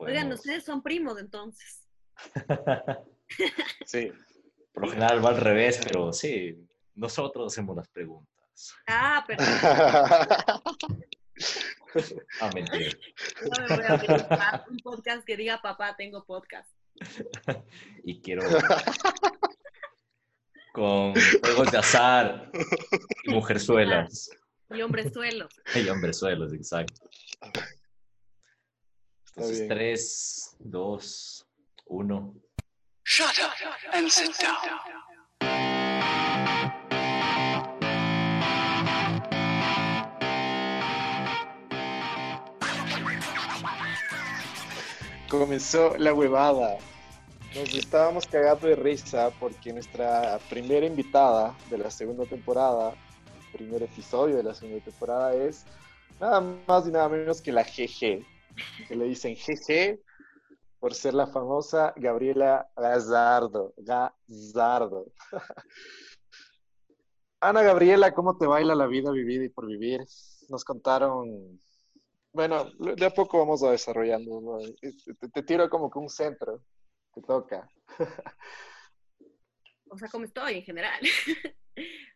Oigan, podemos- ustedes son primos entonces. Sí. Por lo general va al revés, pero sí, nosotros hacemos las preguntas. Ah, pero Ah, mentira. no me voy a un podcast que diga papá, tengo podcast. Y quiero con juegos de azar y mujerzuelas. Y hombrezuelos. Y hombrezuelos, exacto. Está Entonces, bien. 3, 2, 1. Shut up and sit down. Comenzó la huevada. Nos estábamos cagando de risa porque nuestra primera invitada de la segunda temporada, primer episodio de la segunda temporada es nada más y nada menos que la GG, que le dicen GG por ser la famosa Gabriela Gazardo. Gazardo. Ana Gabriela, ¿cómo te baila la vida vivida y por vivir? Nos contaron, bueno, de a poco vamos a desarrollando. ¿no? Te, te tiro como que un centro, te toca. O sea, como estoy en general.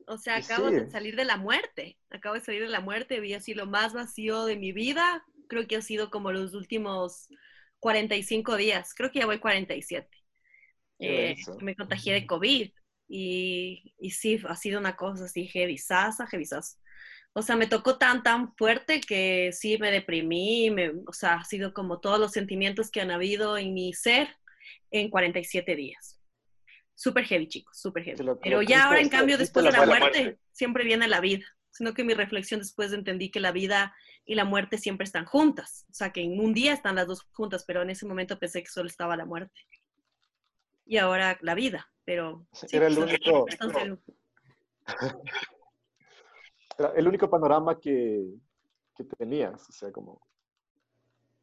o sea, acabo sí. de salir de la muerte. Acabo de salir de la muerte. Vi así lo más vacío de mi vida. Creo que ha sido como los últimos 45 días. Creo que ya voy 47. Qué Eh, me contagié de COVID. Y, y sí, ha sido una cosa así heavy, sasa, heavy sasa. O sea, me tocó tan, tan fuerte que sí me deprimí. Me, o sea, ha sido como todos los sentimientos que han habido en mi ser en 47 días. Súper heavy, chicos, súper heavy. Pero ya ahora, en cambio, después de la muerte. siempre viene la vida. Sino que mi reflexión después entendí que la vida y la muerte siempre están juntas. O sea, que en un día están las dos juntas, pero en ese momento pensé que solo estaba la muerte. Y ahora la vida, pero... sí, Era el único- entonces, Era el único panorama que, que tenías, o sea, como...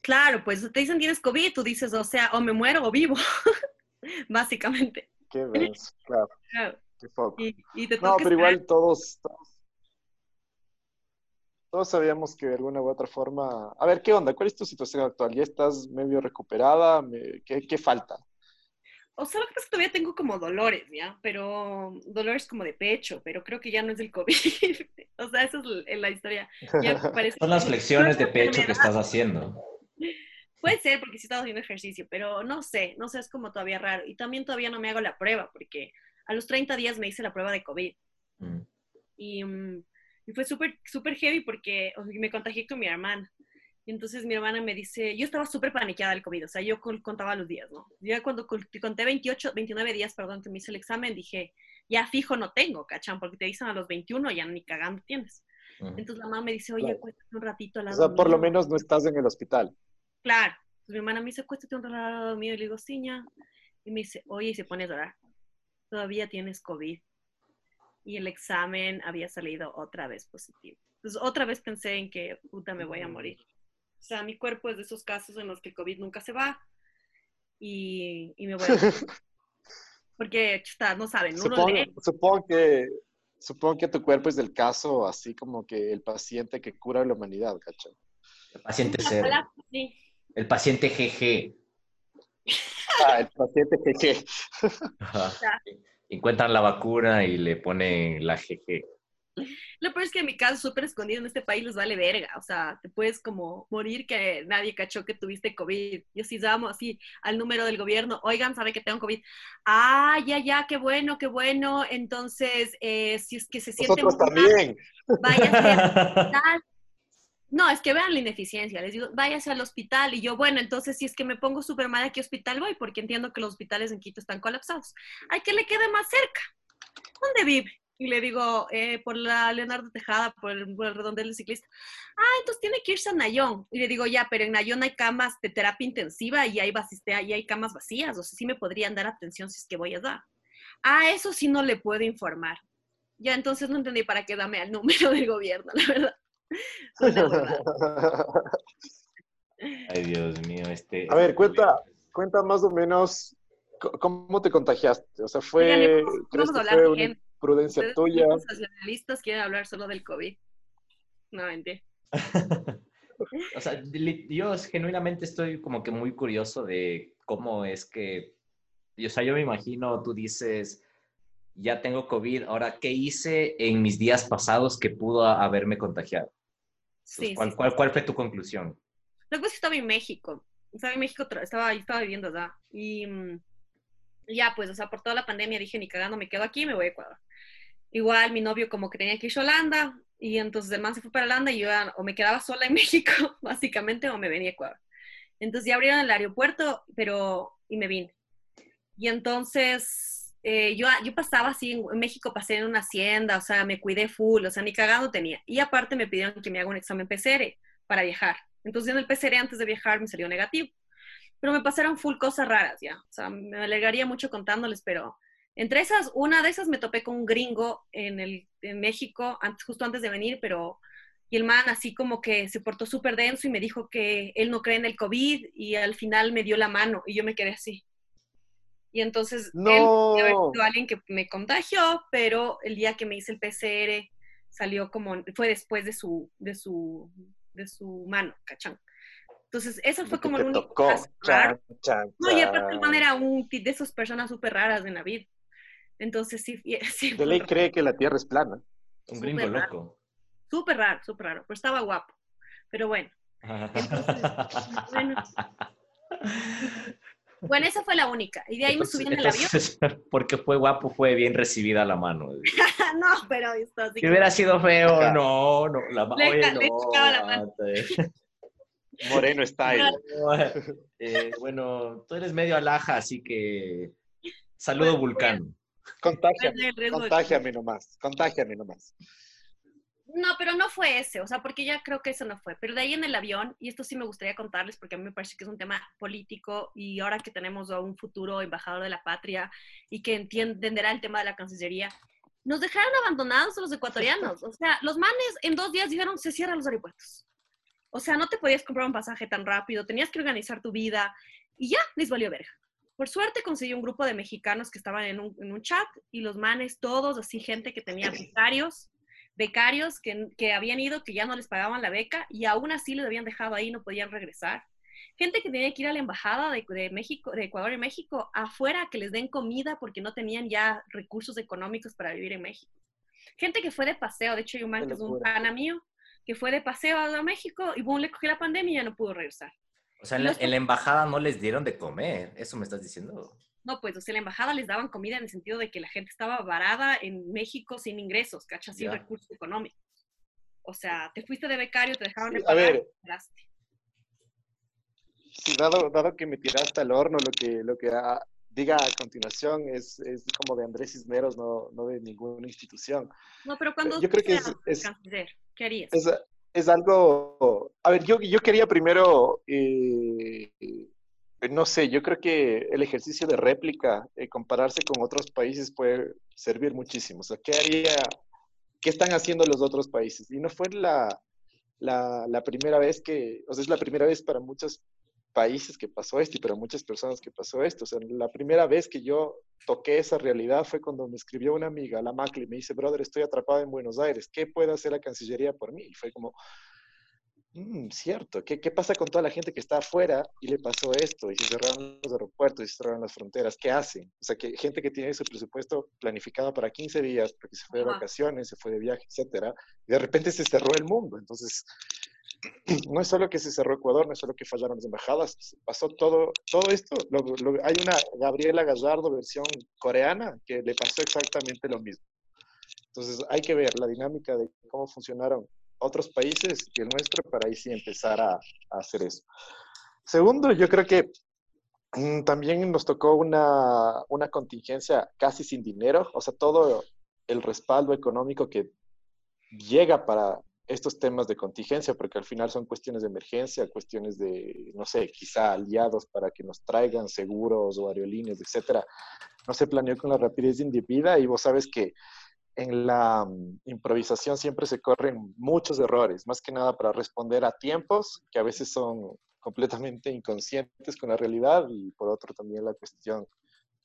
claro, pues te dicen tienes COVID, tú dices, o sea, o me muero o vivo, básicamente. Qué denso, claro, Claro. qué foco. Y, y te No, pero igual todos, todos, todos sabíamos que de alguna u otra forma... A ver, ¿qué onda? ¿Cuál es tu situación actual? ¿Ya estás medio recuperada? ¿Qué, qué falta? O sea, lo que pasa es que todavía tengo como dolores, ¿ya? Pero dolores como de pecho, pero creo que ya no es del COVID. o sea, esa es la, historia. Ya parece Son las flexiones de pecho que estás haciendo. Puede ser porque sí he estado haciendo ejercicio, pero no sé, no sé, es como todavía raro. Y también todavía no me hago la prueba, porque a los 30 días me hice la prueba de COVID. Mm. Y, mm, y fue súper, súper heavy porque o me contagié con mi hermana. Y entonces mi hermana me dice, yo estaba súper paniqueada del COVID, o sea, yo contaba los días, ¿no? Ya cuando conté 28, 29 días, perdón, que me hice el examen, dije, ya fijo no tengo, ¿cachán? Porque te dicen a los 21, ya ni cagando tienes. Mm. Entonces la mamá me dice, oye, Claro. acuéstate un ratito al O lado sea, por lo mío". menos no estás en el hospital. Claro. Entonces, mi hermana me dice, acuéstate un rato al lado mío. Y le digo, sí, ya. Y me dice, oye, y se pone a llorar. Todavía tienes COVID. Y el examen había salido otra vez positivo. Entonces, otra vez pensé en que, puta, me voy a morir. O sea, mi cuerpo es de esos casos en los que el COVID nunca se va. Y, y me voy a morir. Porque, chuta, no saben, uno Supongo, lee. supongo que supongo que tu cuerpo es del caso así como que el paciente que cura a la humanidad, ¿cachai? El paciente cero. Sí. El paciente GG. Ah, el paciente qué. Ajá. Encuentran la vacuna y le ponen la GG. Lo peor es que en mi caso, súper escondido en este país, les vale verga. O sea, te puedes como morir que nadie cachó que tuviste COVID. Yo sí llamo así al número del gobierno. Oigan, sabe que tengo COVID. Ah, ya, ya, qué bueno, qué bueno. Entonces, eh, si es que se siente Nosotros mal, también. hospital. No, es que vean la ineficiencia. Les digo, váyase al hospital. Y yo, bueno, entonces si es que me pongo súper mal, ¿a qué hospital voy? Porque entiendo que los hospitales en Quito están colapsados. Hay que le quede más cerca. ¿Dónde vive? Y le digo, eh, por la Leonardo Tejada, por el, por el redondel del ciclista. Ah, entonces tiene que irse a Nayón. Y le digo, ya, pero en Nayón hay camas de terapia intensiva y hay, y hay camas vacías. O sea, sí me podrían dar atención si es que voy allá. Ah, eso sí no le puedo informar. Ya, entonces no entendí para qué dame al número del gobierno, la verdad. Ay, Dios mío, este. A ver, cuenta, cuenta más o menos cómo te contagiaste. O sea, Oigan, fue, vamos- ¿crees vamos a hablar de gente. Ustedes, tuya? los sensacionalistas quieren hablar solo del COVID. No, mentira. O sea, yo genuinamente estoy como que muy curioso de cómo es que, o sea, yo me imagino, tú dices, ya tengo COVID, ahora, ¿qué hice en mis días pasados que pudo haberme contagiado? Sí, sí, ¿Cuál, sí. cuál, cuál fue tu conclusión? Lo que pasa es que estaba en México. Estaba en México, estaba, estaba viviendo allá. Y ya, pues, o sea, por toda la pandemia dije, ni cagando, me quedo aquí, me voy a Ecuador. Igual mi novio como que tenía que irse a Holanda, y entonces el man se fue para Holanda y yo ya o me quedaba sola en México, básicamente, o me venía a Ecuador. Entonces ya abrieron el aeropuerto, pero, y me vine. Y entonces eh, yo, yo pasaba así, en, México pasé en una hacienda, o sea, me cuidé full, o sea, ni cagando tenía. Y aparte me pidieron que me haga un examen PCR para viajar. Entonces en el PCR antes de viajar me salió negativo. Pero me pasaron full cosas raras ya. O sea, me alegaría mucho contándoles, pero entre esas, una de esas me topé con un gringo en, el, en México, justo antes de venir, pero... Y el man así como que se portó súper denso y me dijo que él no cree en el COVID y al final me dio la mano y yo me quedé así. Y entonces él No. debe haber sido alguien que me contagió, pero el día que me hice el PCR salió como, fue después de su, de su, de su mano, ¿cachán? Entonces, eso fue como el único tocó. caso raro. Chan, chan, No, y aparte el man era un tip de esas personas súper raras en la vida. Entonces, sí, sí De ley raro. cree que la Tierra es plana. Un Súper gringo raro. loco. súper raro, súper raro, pero estaba guapo. Pero bueno, bueno. bueno, esa fue la única. Y de ahí me subí en el avión. Entonces, porque fue guapo, fue bien recibida la mano. no, pero esto Si hubiera sido feo, Ajá. no, no, la Le oye, ca- le no, la mano. Moreno style. Eh, bueno, tú eres medio alhaja, así que saludo Bueno, Vulcano. Contágiame, contágiame nomás, contágiame nomás. No, pero no fue ese, o sea, porque ya creo que eso no fue. Pero de ahí en el avión, y esto sí me gustaría contarles porque a mí me parece que es un tema político y ahora que tenemos a un futuro embajador de la patria y que entenderá el tema de la Cancillería, nos dejaron abandonados a los ecuatorianos. O sea, los manes en dos días dijeron se cierran los aeropuertos. O sea, no te podías comprar un pasaje tan rápido, tenías que organizar tu vida y ya les valió verga. Por suerte conseguí un grupo de mexicanos que estaban en un, en un chat y los manes, todos así, gente que tenía becarios, becarios que, que habían ido, que ya no les pagaban la beca y aún así les habían dejado ahí, no podían regresar. Gente que tenía que ir a la embajada de, de México, de Ecuador y México, afuera, que les den comida porque no tenían ya recursos económicos para vivir en México. Gente que fue de paseo, de hecho hay un man que es un pana mío, que fue de paseo a México y boom, le cogió la pandemia y ya no pudo regresar. O sea, en la, en la embajada no les dieron de comer, eso me estás diciendo. No, pues, o sea, la embajada les daban comida en el sentido de que la gente estaba varada en México sin ingresos, ¿cachas? Sin Ya. recursos económicos. O sea, te fuiste de becario, te dejaron de Sí, a pagar, ver. y dado, dado que me tiraste al horno, lo que, lo que ah, diga a continuación es, es como de Andrés Cisneros, no, no de ninguna institución. No, pero cuando Yo creo que es- es- canciller, ¿qué harías? Es, es algo... A ver, yo, yo quería primero, eh, no sé, yo creo que el ejercicio de réplica, eh, compararse con otros países puede servir muchísimo. O sea, ¿qué haría, qué están haciendo los otros países? Y no fue la, la, primera vez que, o sea, es la primera vez para muchos países que pasó esto y para muchas personas que pasó esto. O sea, la primera vez que yo toqué esa realidad fue cuando me escribió una amiga, la Macli, me dice, brother, estoy atrapado en Buenos Aires, ¿qué puede hacer la Cancillería por mí? Y fue como, "Mm, cierto, ¿Qué, ¿qué pasa con toda la gente que está afuera y le pasó esto? Y se cerraron los aeropuertos y se cerraron las fronteras, ¿qué hacen? O sea, que gente que tiene su presupuesto planificado para 15 días, porque se fue de Ajá. vacaciones, se fue de viaje, etcétera, y de repente se cerró el mundo. Entonces, no es solo que se cerró Ecuador, no es solo que fallaron las embajadas, pasó todo, todo esto. lo- lo- hay una Gabriela Gallardo versión coreana que le pasó exactamente lo mismo. Entonces hay que ver la dinámica de cómo funcionaron otros países y el nuestro para ahí sí empezar a, a hacer eso. Segundo, yo creo que mm, también nos tocó una, una contingencia casi sin dinero, o sea, todo el respaldo económico que llega para estos temas de contingencia, porque al final son cuestiones de emergencia, cuestiones de, no sé, quizá aliados para que nos traigan seguros o aerolíneas, etcétera. No se planeó con la rapidez indebida y vos sabes que en la mm, improvisación siempre se corren muchos errores, más que nada para responder a tiempos que a veces son completamente inconscientes con la realidad y por otro también la cuestión,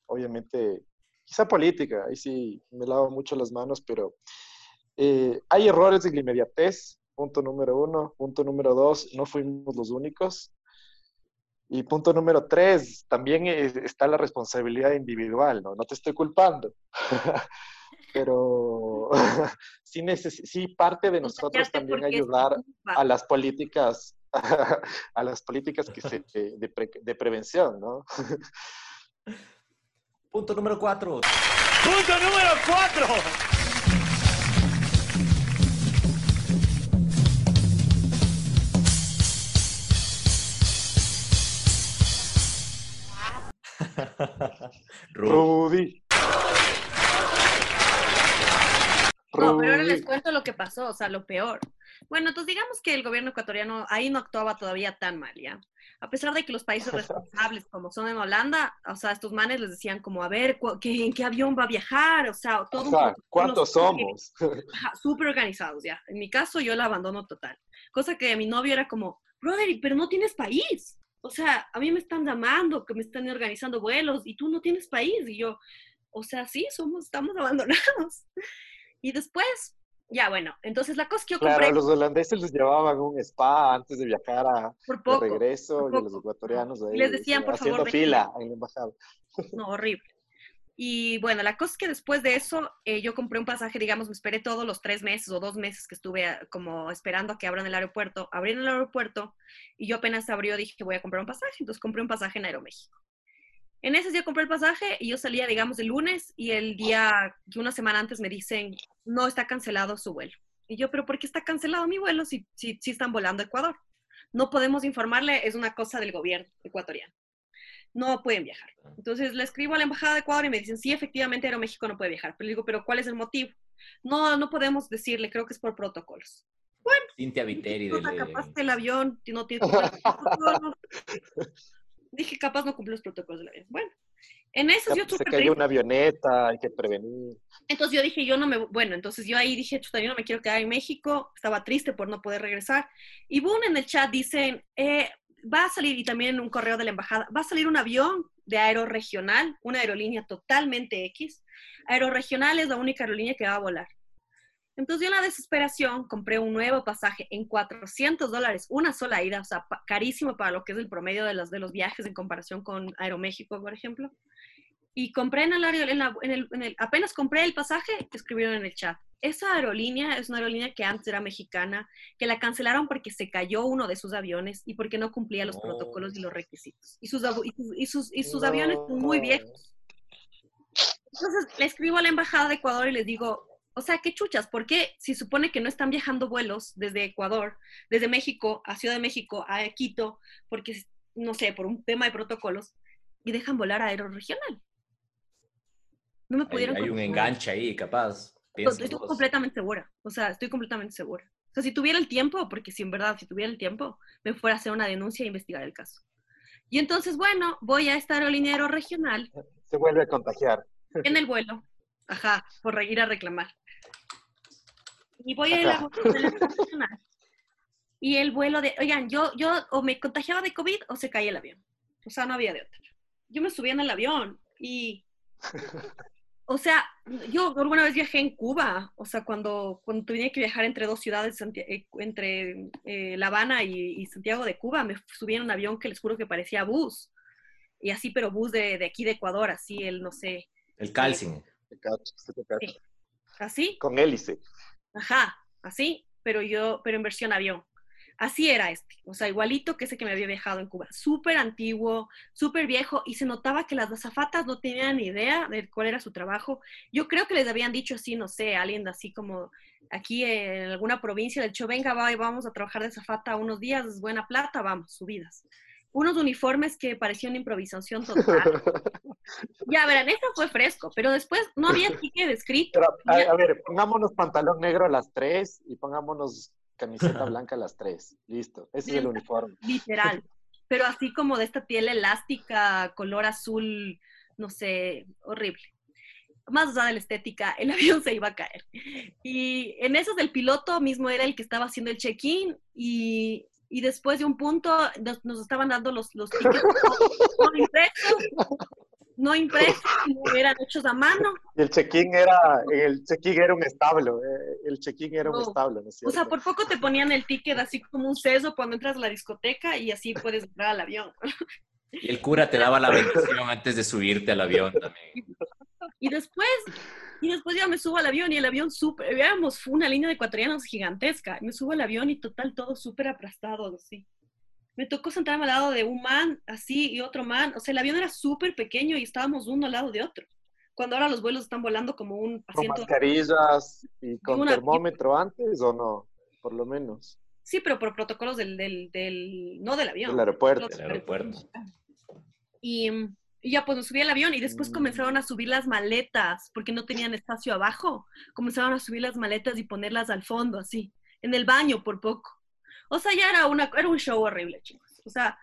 obviamente, quizá política, ahí sí me lavo mucho las manos, pero eh, hay errores en la inmediatez Punto número uno. Punto número dos, no fuimos los únicos. Y punto número tres, también es- está la responsabilidad individual, ¿no? No te estoy culpando. Pero sí, neces- sí parte de nosotros también ayudar a las políticas, a las políticas que se, de, pre- de prevención, ¿no? Punto número cuatro. Punto número 4. Ru- Rudy. No, pero ahora les cuento lo que pasó, o sea, lo peor. Bueno, entonces digamos que el gobierno ecuatoriano ahí no actuaba todavía tan mal, ¿ya? A pesar de que los países responsables, como son en Holanda, o sea, estos manes les decían como, a ver, cu- ¿qué- ¿en qué avión va a viajar? O sea, todo Ajá, protocolo ¿Cuántos somos? Súper organizados, ya. En mi caso, yo el abandono total. Cosa que mi novio era como, brother, pero no tienes país. O sea, a mí me están llamando, que me están organizando vuelos y tú no tienes país. Y yo, o sea, sí, somos, estamos abandonados. Y después, ya bueno, entonces la cosa que yo compré Claro, los holandeses les llevaban un spa antes de viajar a, por de regreso por y los ecuatorianos ahí, Les decían, por haciendo favor, fila en la embajada. no, horrible. Y bueno, la cosa es que después de eso, eh, yo compré un pasaje, digamos, me esperé todos los tres meses o dos meses que estuve ah, como esperando a que abran el aeropuerto. Abrieron el aeropuerto y yo apenas abrió dije que voy a comprar un pasaje, entonces compré un pasaje en Aeroméxico. En ese día compré el pasaje y yo salía, digamos, el lunes y el día, que una semana antes me dicen, no, está cancelado su vuelo. Y yo, pero ¿por qué está cancelado mi vuelo si, si, si están volando a Ecuador? No podemos informarle, es una cosa del gobierno ecuatoriano. No pueden viajar. Entonces le escribo a la embajada de Ecuador y me dicen, sí, efectivamente Aeroméxico no puede viajar. Pero le digo, ¿pero cuál es el motivo? No, no podemos decirle, creo que es por protocolos. Cintia Viteri Puta, del- el avión no tiene protocolos. Dije, capaz no cumple los protocolos del avión. Bueno, en eso yo Se cayó una avioneta, hay que prevenir. Entonces yo dije, yo no me, bueno, entonces yo ahí dije, chuta, yo no me quiero quedar en México, estaba triste por no poder regresar. Y boom, en el chat dicen, eh, va a salir, y también en un correo de la embajada, va a salir un avión de Aeroregional, una aerolínea totalmente X. Aeroregional es la única aerolínea que va a volar. Entonces yo en la desesperación compré un nuevo pasaje en 400 dólares, una sola ida, o sea, carísimo para lo que es el promedio de los, de los viajes en comparación con Aeroméxico, por ejemplo. Y compré en el, en, la- en el, en el- apenas compré el pasaje, escribieron en el chat. Esa aerolínea es una aerolínea que antes era mexicana, que la cancelaron porque se cayó uno de sus aviones y porque no cumplía los protocolos y los requisitos. Y sus, y sus, y sus, y sus aviones son muy viejos. Entonces le escribo a la embajada de Ecuador y les digo, o sea, qué chuchas, ¿por qué si supone que no están viajando vuelos desde Ecuador, desde México a Ciudad de México, a Quito, porque, no sé, por un tema de protocolos, y dejan volar a Aeroregional? No me pudieron hay un enganche ahí, capaz. Estoy Piensa estoy vos. completamente segura, o sea, estoy completamente segura. O sea, si tuviera el tiempo, porque si en verdad, si tuviera el tiempo, me fuera a hacer una denuncia e investigar el caso. Y entonces, bueno, voy a esta aerolínea aeroregional Se vuelve a contagiar. en el vuelo, ajá, por ir a reclamar. Y voy a ir a la nacional. Y el vuelo de, oigan, yo, yo o me contagiaba de COVID o se caía el avión. O sea, no había de otra. Yo me subía en el avión y, o sea, yo alguna vez viajé en Cuba, o sea, cuando, cuando tenía que viajar entre dos ciudades, eh, entre eh, La Habana y, y Santiago de Cuba, me subí en un avión que les juro que parecía bus. Y así, pero bus de, de aquí de Ecuador, así el, no sé, El calcing. Sí. así, Con hélice. Ajá, así, pero yo, pero en versión avión. Así era este, o sea, igualito que ese que me había viajado en Cuba. Súper antiguo, súper viejo, y se notaba que las azafatas no tenían ni idea de cuál era su trabajo. Yo creo que les habían dicho así, no sé, alguien así como aquí en alguna provincia del hecho, venga, va, vamos a trabajar de azafata unos días, es buena plata, vamos, subidas. Unos uniformes que parecían una improvisación total. Ya, verán, eso fue fresco, pero después no había ticket escrito. Pero, a, a ver, pongámonos pantalón negro a las 3 y pongámonos camiseta blanca a las 3. Listo. Ese es el uniforme. literal. Pero así como de esta piel elástica, color azul, no sé, horrible. Más allá de la estética, el avión se iba a caer. Y en esos el piloto mismo era el que estaba haciendo el check-in y, y después de un punto nos, nos estaban dando los, los tickets no impresos. no impresos, no eran hechos a mano. El check-in era, el check-in era un establo, eh, el check-in era un establo, ¿no es O sea, por poco te ponían el ticket así como un seso cuando entras a la discoteca y así puedes entrar al avión. Y el cura te daba la bendición antes de subirte al avión también. Y después, y después ya me subo al avión y el avión súper, veamos, fue una línea de ecuatorianos gigantesca. Me subo al avión y total todo súper aplastado, así. Me tocó sentarme al lado de un man así y otro man. O sea, el avión era súper pequeño y estábamos uno al lado de otro. Cuando ahora los vuelos están volando como un ¿Con asiento. mascarillas y con una- termómetro antes o no? Por lo menos. Sí, pero por protocolos del, del, del no del avión. Del aeropuerto. Del aeropuerto. Y, mm, y ya pues me subí al avión y después Mm. comenzaron a subir las maletas porque no tenían espacio abajo. Comenzaron a subir las maletas y ponerlas al fondo, así, en el baño por poco. O sea, ya era, una, era un show horrible, chicos. O sea,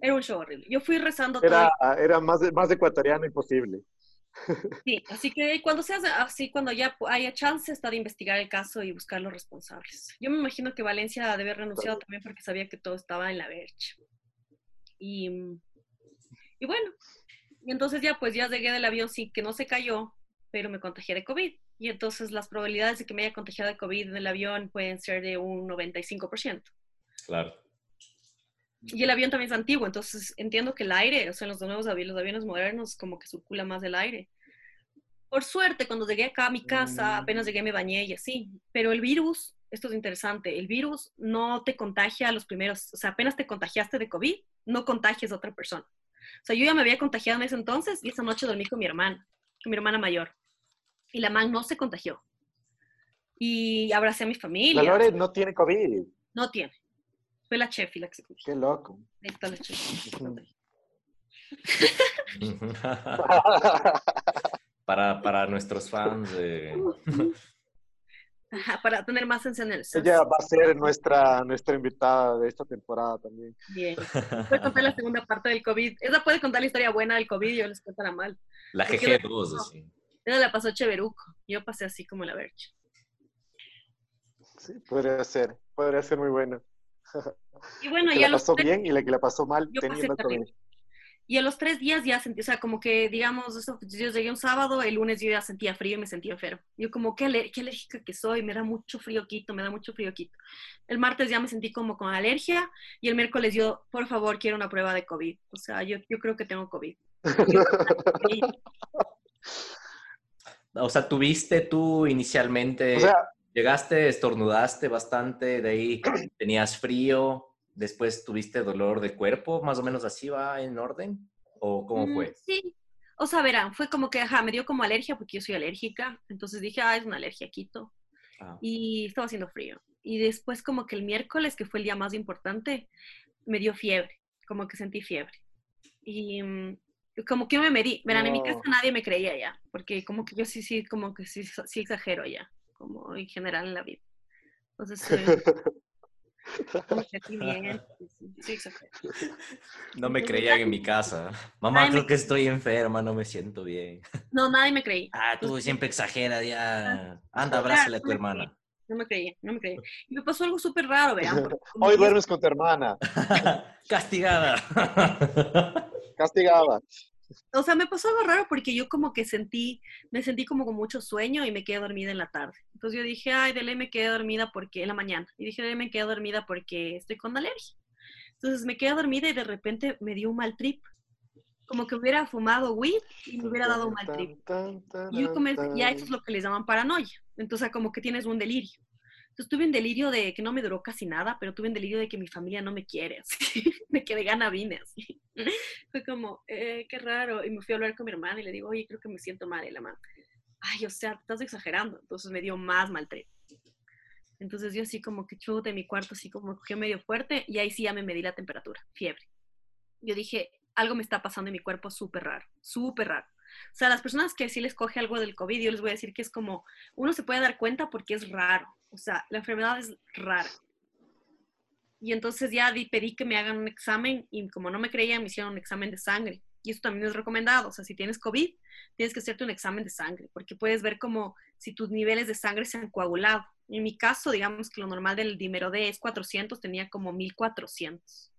era un show horrible. Yo fui rezando todo. Era, era más, más ecuatoriano imposible. Sí, así que cuando seas así, cuando ya haya chance, está de investigar el caso y buscar los responsables. Yo me imagino que Valencia debe haber renunciado también porque sabía que todo estaba en la vercha. Y, y bueno, y entonces ya pues ya llegué del avión sin que no se cayó, pero me contagié de COVID. Y entonces las probabilidades de que me haya contagiado de COVID en el avión pueden ser de un 95%. Claro. Y el avión también es antiguo, entonces entiendo que el aire, o sea, en los nuevos aviones, los aviones modernos, como que circula más el aire. Por suerte, cuando llegué acá a mi casa, Mm. apenas llegué, me bañé y así. Pero el virus, esto es interesante, el virus no te contagia a los primeros, o sea, apenas te contagiaste de COVID, no contagias a otra persona. O sea, yo ya me había contagiado en ese entonces y esa noche dormí con mi hermana, con mi hermana mayor. Y la man no se contagió. Y abracé a mi La familia. Lore no tiene COVID. No tiene. Fue la chef y la que se contagió. Qué loco. Ahí está la chef. para, para nuestros fans. eh, Ajá, para tener más sensación en el sas. Ella va a ser nuestra, nuestra invitada de esta temporada también. Bien. Puede contar la segunda parte del COVID. Esa puede contar la historia buena del COVID y yo les cuento la mal. la Porque GG2, así. Esa la pasó Cheveruco. Yo pasé así como la vercha. Sí, podría ser. Podría ser muy bueno. Y bueno, ya la pasó bien y la que la pasó mal Yo pasé teniendo terrible. COVID. Y a los tres días ya sentí, o sea, como que, digamos, eso, yo llegué un sábado, el lunes yo ya sentía frío y me sentía enfermo. Yo como, qué, aler- qué alérgica que soy, me da mucho frío quito, me da mucho frío quito. El martes ya me sentí como con alergia y el miércoles yo, por favor, quiero una prueba de COVID. O sea, yo, yo creo que tengo COVID. O sea, tuviste tú inicialmente, O sea, llegaste, estornudaste bastante, de ahí tenías frío, después tuviste dolor de cuerpo, más o menos así va en orden, o cómo Mm, fue? Sí. O sea, verán, fue como que, ajá, me dio como alergia porque yo soy alérgica. Entonces dije, ah, es una alergia, quito. Ah, y estaba haciendo frío. Y después como que el miércoles, que fue el día más importante, me dio fiebre, como que sentí fiebre. Y mm, como que yo me medí, verán, en mi No. casa nadie me creía ya, porque como que yo sí, sí, como que sí, sí exagero ya, como en general en la vida. Entonces, eh, No me creían en mi casa. Mamá, Ay, me- creo que estoy enferma, no me siento bien. No, nadie me creía. Ah, tú siempre exageras, ya. Anda, abrázale a tu hermana. No me creía, no me creía. Y me pasó algo súper raro, verán. hoy duermes con tu hermana. Castigada. Castigada. O sea, me pasó algo raro porque yo como que sentí, me sentí como con mucho sueño y me quedé dormida en la tarde. Entonces yo dije, ay, de ley me quedé dormida porque, en la mañana. Y dije, de ley me quedé dormida porque estoy con alergia. Entonces me quedé dormida y de repente me dio un mal trip. Como que hubiera fumado weed y me hubiera dado un mal trip. Y yo comencé, eso es lo que les llaman paranoia. Entonces como que tienes un delirio. Entonces tuve un delirio de que no me duró casi nada, pero tuve un delirio de que mi familia no me quiere, así, de que de gana vine, así. Fue como, eh, qué raro. Y me fui a hablar con mi hermana y le digo, oye, creo que me siento mal. Y la mamá, ay, o sea, estás exagerando. Entonces me dio más mal trip. Entonces yo así como que chuta en mi cuarto, así como cogió medio fuerte y ahí sí ya me medí la temperatura, fiebre. Yo dije, algo me está pasando en mi cuerpo súper raro, súper raro. O sea, las personas que sí les coge algo del COVID, yo les voy a decir que es como, uno se puede dar cuenta porque es raro. O sea, la enfermedad es rara. Y entonces ya pedí que me hagan un examen y como no me creían, me hicieron un examen de sangre. Y eso también es recomendado. O sea, si tienes COVID, tienes que hacerte un examen de sangre porque puedes ver como si tus niveles de sangre se han coagulado. En mi caso, digamos que lo normal del dímero D es 400, tenía como 1400.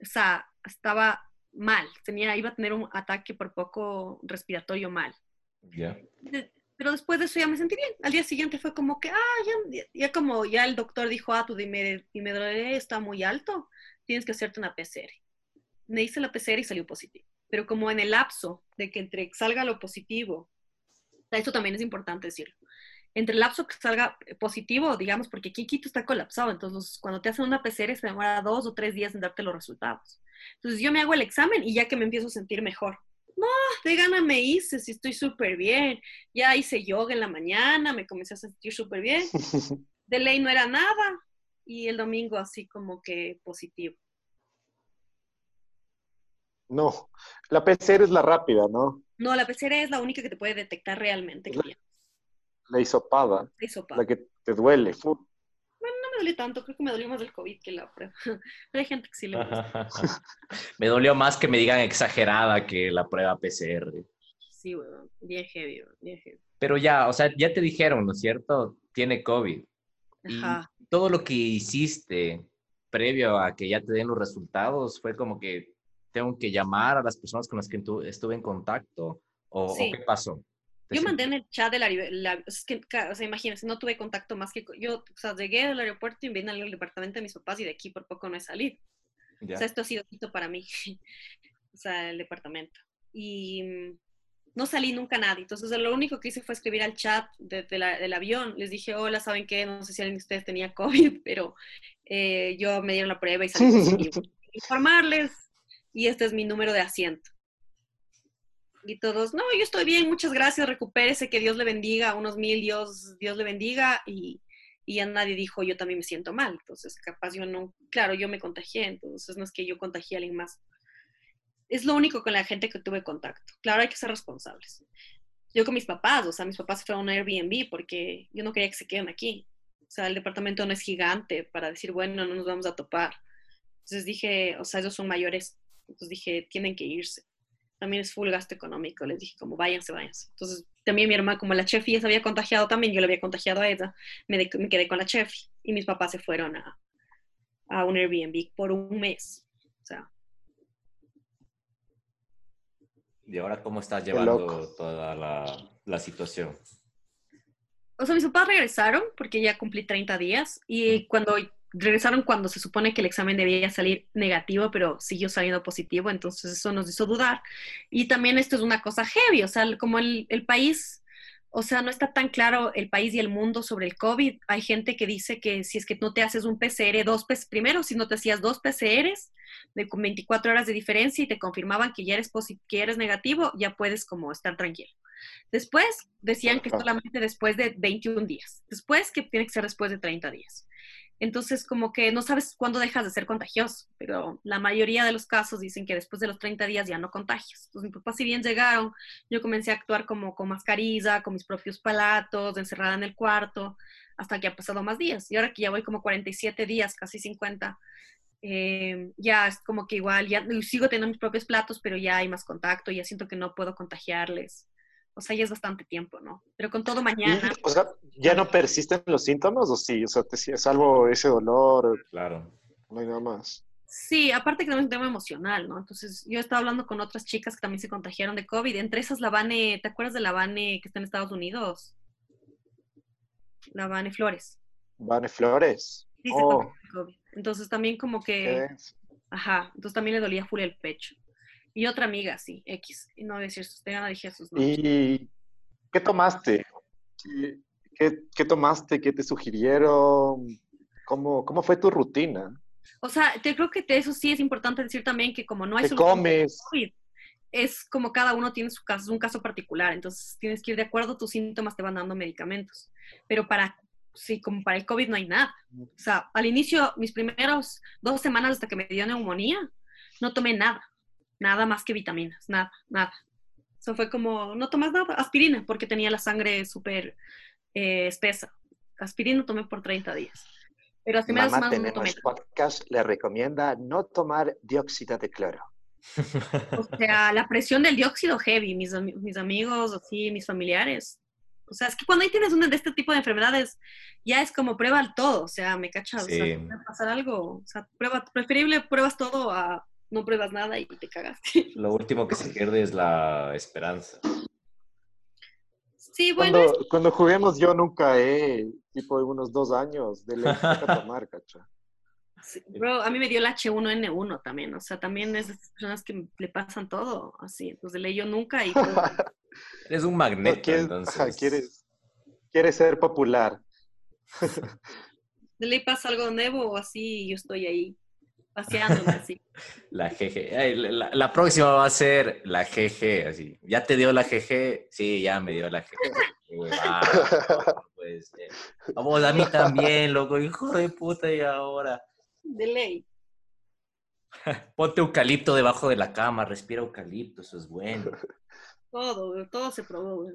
O sea, estaba mal, tenía, iba a tener un ataque por poco respiratorio mal. Ya. Pero después de eso ya me sentí bien. Al día siguiente fue como que, ah, ya, ya como ya el doctor dijo, ah, tu dime- dimedrol está muy alto, tienes que hacerte una PCR. Me hice la PCR y salió positivo. Pero como en el lapso de que entre salga lo positivo, eso también es importante decirlo. Entre el lapso que salga positivo, digamos, porque aquí Quito está colapsado, entonces cuando te hacen una PCR se demora dos o tres días en darte los resultados. Entonces yo me hago el examen y ya que me empiezo a sentir mejor. No, de gana me hice, si estoy súper bien. Ya hice yoga en la mañana, me comencé a sentir súper bien. De ley no era nada. Y el domingo así como que positivo. No, la PCR es la rápida, ¿no? No, la PCR es la única que te puede detectar realmente. La hisopada, la hisopada. la que te duele. Tanto, creo que me dolió más el COVID que la prueba. Pero hay gente que sí le gusta. me dolió más que me digan exagerada que la prueba PCR. Sí, weón. Bien heavy, bien heavy. Pero ya, o sea, ya te dijeron, ¿no es cierto? Tiene COVID. Y Ajá. todo lo que hiciste previo a que ya te den los resultados fue como que tengo que llamar a las personas con las que tu- estuve en contacto o, o Sí. qué pasó. ¿Te Yo mandé en el chat de la, la- es que, o sea, imagínense, no tuve contacto más que, yo, o sea, llegué al aeropuerto y vine al departamento de mis papás y de aquí por poco no he salido. Ya. O sea, esto ha sido quito para mí, o sea, el departamento. Y mm, no salí nunca nadie. Entonces, lo único que hice fue escribir al chat de- de la- del avión. Les dije, hola, ¿saben qué? No sé si alguien de ustedes tenía COVID, pero eh, yo me dieron la prueba y salí positivo. Informarles, y este es mi número de asiento. Y todos, no, yo estoy bien, muchas gracias, recupérese, que Dios le bendiga, unos mil, Dios, Dios le bendiga. Y, y ya nadie dijo, yo también me siento mal. Entonces, capaz yo no, claro, yo me contagié, entonces no es que yo contagié a alguien más. Es lo único con la gente que tuve contacto. Claro, hay que ser responsables. Yo con mis papás, o sea, mis papás fueron a un Airbnb porque yo no quería que se queden aquí. O sea, el departamento no es gigante para decir, bueno, no nos vamos a topar. Entonces dije, o sea, ellos son mayores. Entonces dije, tienen que irse. También es full gasto económico. Les dije, como, váyanse, váyanse. Entonces, también mi hermana, como la chef ya se había contagiado también, yo le había contagiado a ella, me, de- me quedé con la chef. Y mis papás se fueron a, a un Airbnb por un mes. O sea, ¿Y ahora cómo estás llevando toda la, la situación? o sea, mis papás regresaron porque ya cumplí 30 días y cuando regresaron cuando se supone que el examen debía salir negativo, pero siguió saliendo positivo, entonces eso nos hizo dudar. Y también esto es una cosa heavy, o sea, como el, el país, o sea, no está tan claro el país y el mundo sobre el COVID. Hay gente que dice que si es que no te haces un PCR, dos PCR, primero, si no te hacías dos PCRs de con 24 horas de diferencia y te confirmaban que ya eres, que eres negativo, ya puedes como estar tranquilo. Después decían que solamente después de 21 días. Después que tiene que ser después de 30 días. Entonces, como que no sabes cuándo dejas de ser contagioso, pero la mayoría de los casos dicen que después de los 30 días ya no contagias. Entonces, mis papás, si bien llegaron, yo comencé a actuar como con mascarilla, con mis propios palatos, encerrada en el cuarto, hasta que han pasado más días. Y ahora que ya voy como 47 días, casi 50, eh, ya es como que igual, ya sigo teniendo mis propios platos, pero ya hay más contacto, ya siento que no puedo contagiarles. O sea, ya es bastante tiempo, ¿no? Pero con todo Y, mañana. o sea, ¿ya no persisten los síntomas o sí? O sea, te, salvo ese dolor, Claro. no hay nada más. Sí, aparte que también es un tema emocional, ¿no? Entonces, yo estaba hablando con otras chicas que también se contagiaron de COVID. Entre esas, la Vane, ¿te acuerdas de la Vane que está en Estados Unidos? La Vane Flores. Vane Flores. Sí, se Oh, COVID. Entonces, también como qué que, ajá, entonces también le dolía full el pecho. Y otra amiga, sí, X. Y no voy a decir sus, tengan dije sus nombres. ¿Y qué tomaste? ¿Qué, qué, qué tomaste? ¿Qué te sugirieron? ¿Cómo, cómo fue tu rutina? O sea, te creo que te- eso sí es importante decir también que como no hay ¿Qué solución comes? COVID, es como cada uno tiene su caso, es un caso particular, entonces tienes que ir de acuerdo a tus síntomas, te van dando medicamentos. Pero para, sí, como para el COVID no hay nada. O sea, al inicio, mis primeros dos semanas hasta que me dio neumonía, no tomé nada, nada más que vitaminas, nada, nada. Eso fue como, no tomas nada, aspirina, porque tenía la sangre súper eh, espesa. Aspirina tomé por 30 días. Pero las primeras Mamá semanas no tomé podcast, le recomienda no tomar dióxido de cloro. O sea, la presión del dióxido heavy, mis, mis amigos, así, mis familiares. O sea, es que cuando ahí tienes una de este tipo de enfermedades, ya es como prueba todo. O sea, me cachas. O sea, Sí. si puede pasar algo. O sea, prueba, preferible pruebas todo a no pruebas nada y te cagaste. Lo último que se pierde es la esperanza. Sí, bueno, Cuando, cuando juguemos yo nunca he, tipo de unos dos años, de ley toca tomar, cacha. Sí, Bro, a mí me dio el H1N1 también, o sea, también es de esas personas que le pasan todo, así, pues de ley yo nunca y pues, Eres un No, magneto, quieres, entonces. quieres, quieres ser popular. de ley pasa algo nuevo o así y yo estoy ahí paseándome así. La GG. La, la- próxima va a ser la GG, así. ¿Ya te dio la GG? Sí, ya me dio la GG. No puede ser. Vamos, a mí también, loco. Hijo de puta, y ahora. De ley. Ponte eucalipto debajo de la cama, respira eucalipto, eso es bueno. Todo, todo se probó, güey.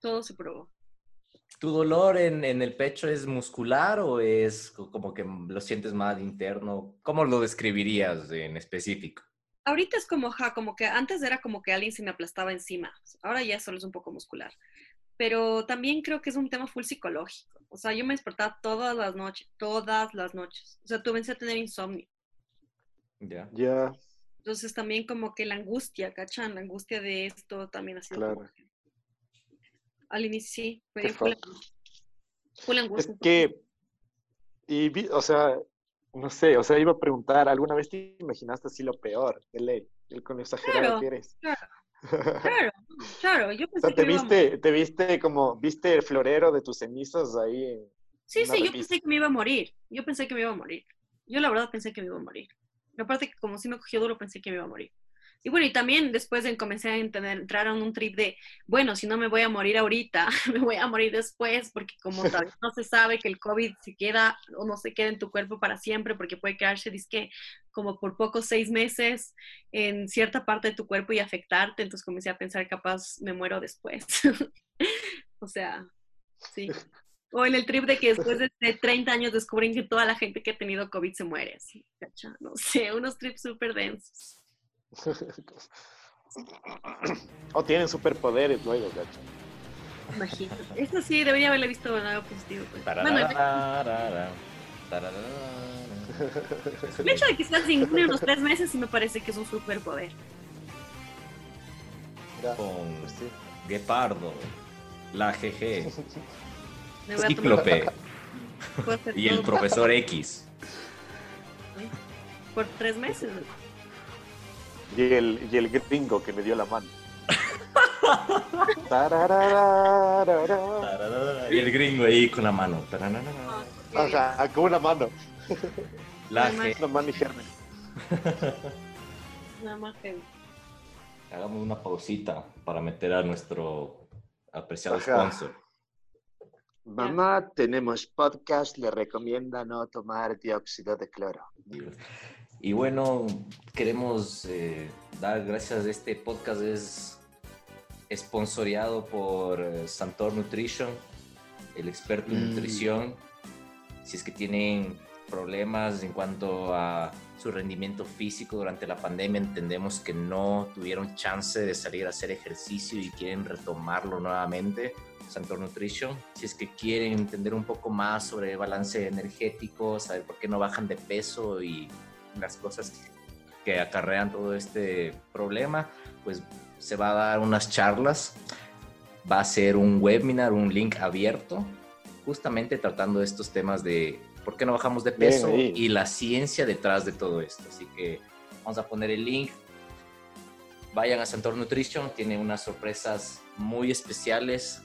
Todo se probó. ¿Tu dolor en, en el pecho es muscular o es co- como que lo sientes más interno? ¿Cómo lo describirías en específico? Ahorita es como, ja, como que antes era como que alguien se me aplastaba encima. Ahora ya solo es un poco muscular. Pero también creo que es un tema full psicológico. O sea, yo me despertaba todas las noches, todas las noches. O sea, tuve a tener insomnio. Ya. Ya, Entonces también como que la angustia, ¿cachan? La angustia de esto también ha sido Claro. Al inicio sí, me Qué full, full es angustia. que, y vi- o sea, no sé, o sea, iba a preguntar, ¿alguna vez te imaginaste así lo peor de ley? El con lo exagerado Claro, que eres. Claro, claro, yo O pensé sea, te que iba a viste, te viste como, viste el florero de tus cenizas ahí. en- Sí, sí, yo pensé que me iba a morir. Yo pensé que me iba a morir. Yo la verdad pensé que me iba a morir. Aparte que como sí me cogió duro, pensé que me iba a morir. Y bueno, y también después de comencé a entender, entrar en un trip de, bueno, si no me voy a morir ahorita, me voy a morir después, porque como todavía no se sabe que el COVID se queda o no se queda en tu cuerpo para siempre, porque puede quedarse, disque, como por pocos seis meses en cierta parte de tu cuerpo y afectarte, entonces comencé a pensar, capaz me muero después. o sea, sí. O en el trip de que después de, de 30 años descubren que toda la gente que ha tenido COVID se muere, ¿cacha? No sé, unos trips súper densos. o tienen superpoderes luego, gacho. Imagínate. Eso sí, debería haberle visto algo positivo. pues. Bueno, el Tararara, tararara. el hecho de que seas inmune unos tres meses sí me parece que es un superpoder. Con pues sí. Guepardo, la GG, Cíclope y el profesor X. por tres meses. Y el, y el gringo que me dio la mano. Y el gringo ahí con la mano. Tararara. Ajá, con una mano. La Una mano. Nada más que Hagamos una pausita para meter a nuestro apreciado Ajá. sponsor. Mamá, tenemos podcast, le recomienda no tomar dióxido de cloro. Y bueno, queremos eh, dar gracias. Este podcast es esponsoreado por eh, Santor Nutrition, el experto en Mm. nutrición. Si es que tienen problemas en cuanto a su rendimiento físico durante la pandemia, entendemos que no tuvieron chance de salir a hacer ejercicio y quieren retomarlo nuevamente. Santor Nutrition. Si es que quieren entender un poco más sobre balance energético, saber por qué no bajan de peso y las cosas que, acarrean todo este problema, pues se va a dar unas charlas. Va a ser un webinar, un link abierto, justamente tratando estos temas de por qué no bajamos de Bien peso y la ciencia detrás de todo esto. Así que vamos a poner el link. Vayan a Santor Nutrition, tiene unas sorpresas muy especiales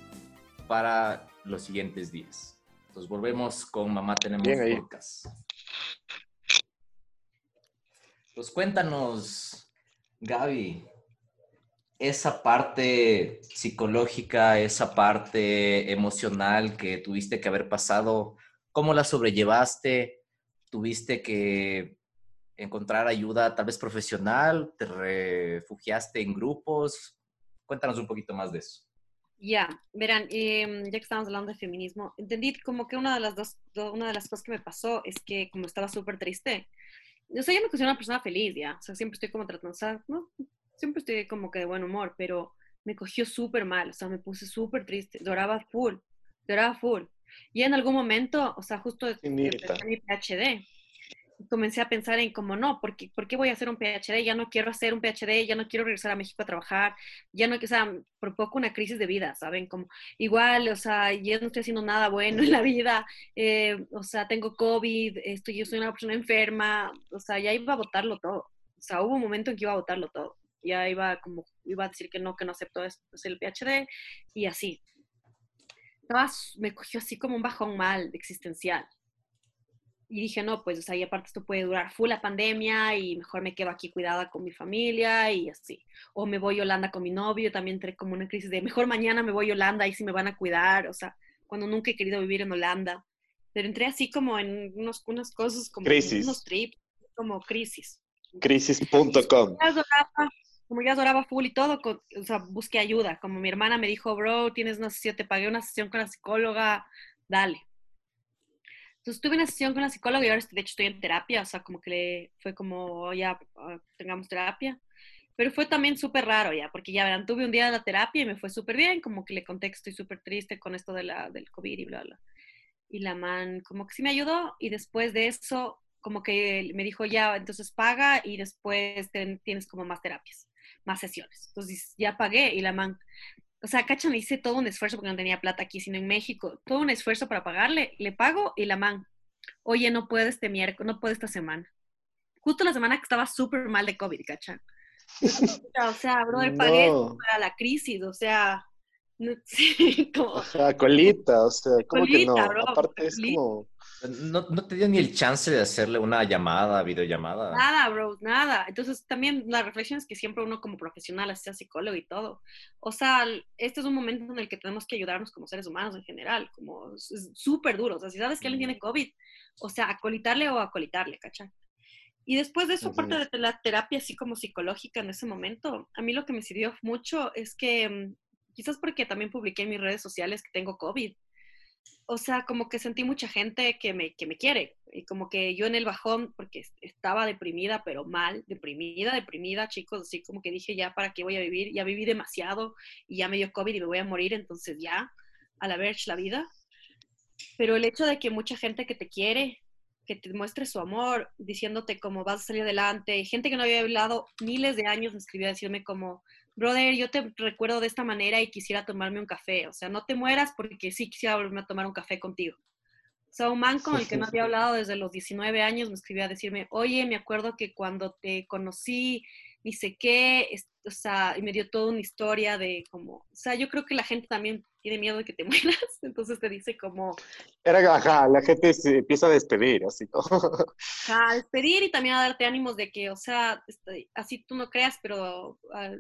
para los siguientes días. Entonces volvemos con Mamá Tenemos Bien. Podcast. Pues cuéntanos, Gaby, esa parte psicológica, esa parte emocional que tuviste que haber pasado, ¿cómo la sobrellevaste? ¿Tuviste que encontrar ayuda tal vez profesional? ¿Te refugiaste en grupos? Cuéntanos un poquito más de eso. Ya, verán, em, ya que estamos hablando de feminismo, entendí como que una de las dos, do- una de las cosas que me pasó es que como estaba súper triste, o sea, yo me considero una persona feliz ya, o sea, siempre estoy como tratando, o sea, no, siempre estoy como que de buen humor, pero me cogió súper mal, o sea, me puse súper triste, lloraba full, lloraba full. Y en algún momento, o sea, justo empecé mi PhD, comencé a pensar en como no, ¿por qué, ¿por qué voy a hacer un PhD? Ya no quiero hacer un PhD, ya no quiero regresar a México a trabajar, ya no, o sea, por poco una crisis de vida, ¿saben? Como igual, o sea, ya no estoy haciendo nada bueno en la vida, eh, o sea, tengo COVID, estoy, yo soy una persona enferma, o sea, ya iba a votarlo todo. O sea, hubo un momento en que iba a votarlo todo. Ya iba como, iba a decir que no, que no acepto esto, pues, el PhD y así. Estaba, me cogió así como un bajón mal existencial y dije, no, pues, o sea, y aparte esto puede durar full la pandemia y mejor me quedo aquí cuidada con mi familia y así. O me voy a Holanda con mi novio, también entré como una crisis de, mejor mañana me voy a Holanda y si me van a cuidar, o sea, cuando nunca he querido vivir en Holanda. Pero entré así como en unos, unas cosas como Crisis. unos trips, como crisis. Crisis.com. Como ya adoraba full y todo, con- o sea, busqué ayuda. Como mi hermana me dijo, bro, tienes una sesión, te pagué una sesión con la psicóloga, dale. Entonces tuve una sesión con la psicóloga y ahora de hecho estoy en terapia, o sea, como que le- fue como ya ah, tengamos terapia. Pero fue también súper raro ya, porque ya verán, tuve un día de la terapia y me fue súper bien, como que le conté que estoy súper triste con esto de la, del COVID y bla, bla. Y la man como que sí me ayudó y después de eso como que me dijo ya, entonces paga y después ten- tienes como más terapias, más sesiones. Entonces ya pagué y la man, o sea, cachan, hice todo un esfuerzo porque no tenía plata aquí, sino en México, todo un esfuerzo para pagarle, le pago y la man, oye, no puedo este miércoles, no puedo esta semana. Justo la semana que estaba súper mal de COVID, cachan. O sea, brother, pagué No. para la crisis, o sea, no- sí, como, O sea, colita, o sea, ¿cómo que no? Bro, Aparte es como... No, no te dio ni el chance de hacerle una llamada, videollamada. Nada, bro, nada. Entonces, también la reflexión es que siempre uno como profesional, sea psicólogo y todo. O sea, este es un momento en el que tenemos que ayudarnos como seres humanos en general, como súper duro. O sea, si sabes que alguien tiene COVID, o sea, acolitarle o acolitarle, ¿cachai? Y después de eso, aparte de la terapia así como psicológica en ese momento, a mí lo que me sirvió mucho es que, mm, quizás porque también publiqué en mis redes sociales que tengo COVID, o sea, como que sentí mucha gente que me, que me quiere. Y como que yo en el bajón, porque est- estaba deprimida, pero mal, deprimida, deprimida, chicos, así como que dije, ya, ¿para qué voy a vivir? Ya viví demasiado y ya me dio COVID y me voy a morir, entonces ya, a la verge la vida. Pero el hecho de que mucha gente que te quiere, que te muestre su amor, diciéndote cómo vas a salir adelante, gente que no había hablado miles de años me escribió a decirme como, brother, yo te recuerdo de esta manera y quisiera tomarme un café. O sea, no te mueras porque sí quisiera volverme a tomar un café contigo. O sea, un man con el que no había hablado desde los 19 años me escribió a decirme, oye, me acuerdo que cuando te conocí, ni sé qué, o sea, y me dio toda una historia de como, o sea, yo creo que la gente también tiene miedo de que te mueras, entonces te dice como, Era, ajá, la gente se empieza a despedir, así como... a despedir y también a darte ánimos de que, o sea, este, así tú no creas, pero,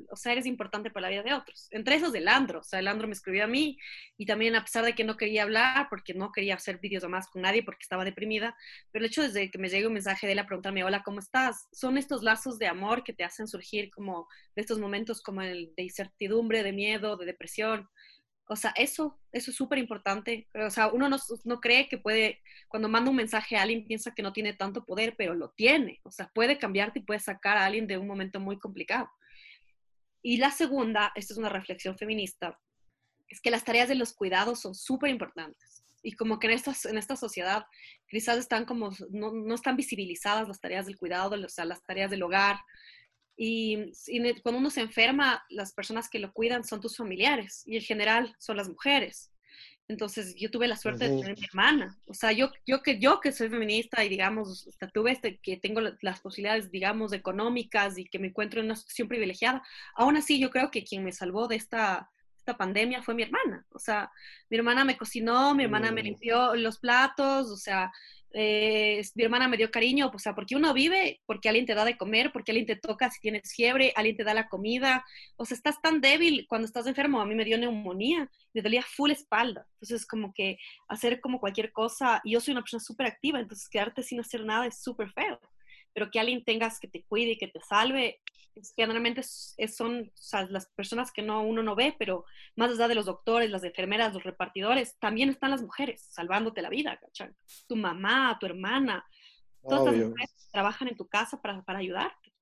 o sea, eres importante para la vida de otros. Entre esos el Andro, o sea, el Andro me escribió a mí y también a pesar de que no quería hablar, porque no quería hacer vídeos más con nadie, porque estaba deprimida, pero el hecho desde que me llegue un mensaje de él a preguntarme, hola, ¿cómo estás? Son estos lazos de amor que te hacen surgir como de estos momentos como el de incertidumbre, de miedo, de depresión. O sea, eso, eso es súper importante. O sea, uno no, no cree que puede, cuando manda un mensaje a alguien piensa que no tiene tanto poder, pero lo tiene. O sea, puede cambiarte y puede sacar a alguien de un momento muy complicado. Y la segunda, esta es una reflexión feminista, es que las tareas de los cuidados son súper importantes. Y como que en esta, en esta sociedad quizás están como, no, no están visibilizadas las tareas del cuidado, o sea, las tareas del hogar, y, y, cuando uno se enferma, las personas que lo cuidan son tus familiares y en general son las mujeres. Entonces yo tuve la suerte de tener mi hermana. O sea, yo, yo, que, yo que soy feminista y digamos, tuve este, que tengo las posibilidades, digamos, económicas y que me encuentro en una situación privilegiada, aún así yo creo que quien me salvó de esta, esta pandemia fue mi hermana. O sea, mi hermana me cocinó, mi hermana me limpió los platos, o sea, eh, mi hermana me dio cariño, o sea, porque uno vive, porque alguien te da de comer, porque alguien te toca si tienes fiebre, alguien te da la comida, o sea, estás tan débil cuando estás enfermo, a mí me dio neumonía, me dolía full espalda, entonces como que hacer como cualquier cosa, y yo soy una persona súper activa, entonces quedarte sin hacer nada es súper feo, pero que alguien tengas que te cuide y que te salve, es, generalmente son o sea, las personas que no, uno no ve, pero más allá de los doctores, las enfermeras, los repartidores, también están las mujeres salvándote la vida, ¿cachai? Tu mamá, tu hermana, todas obvio. las mujeres que trabajan en tu casa para, para ayudarte.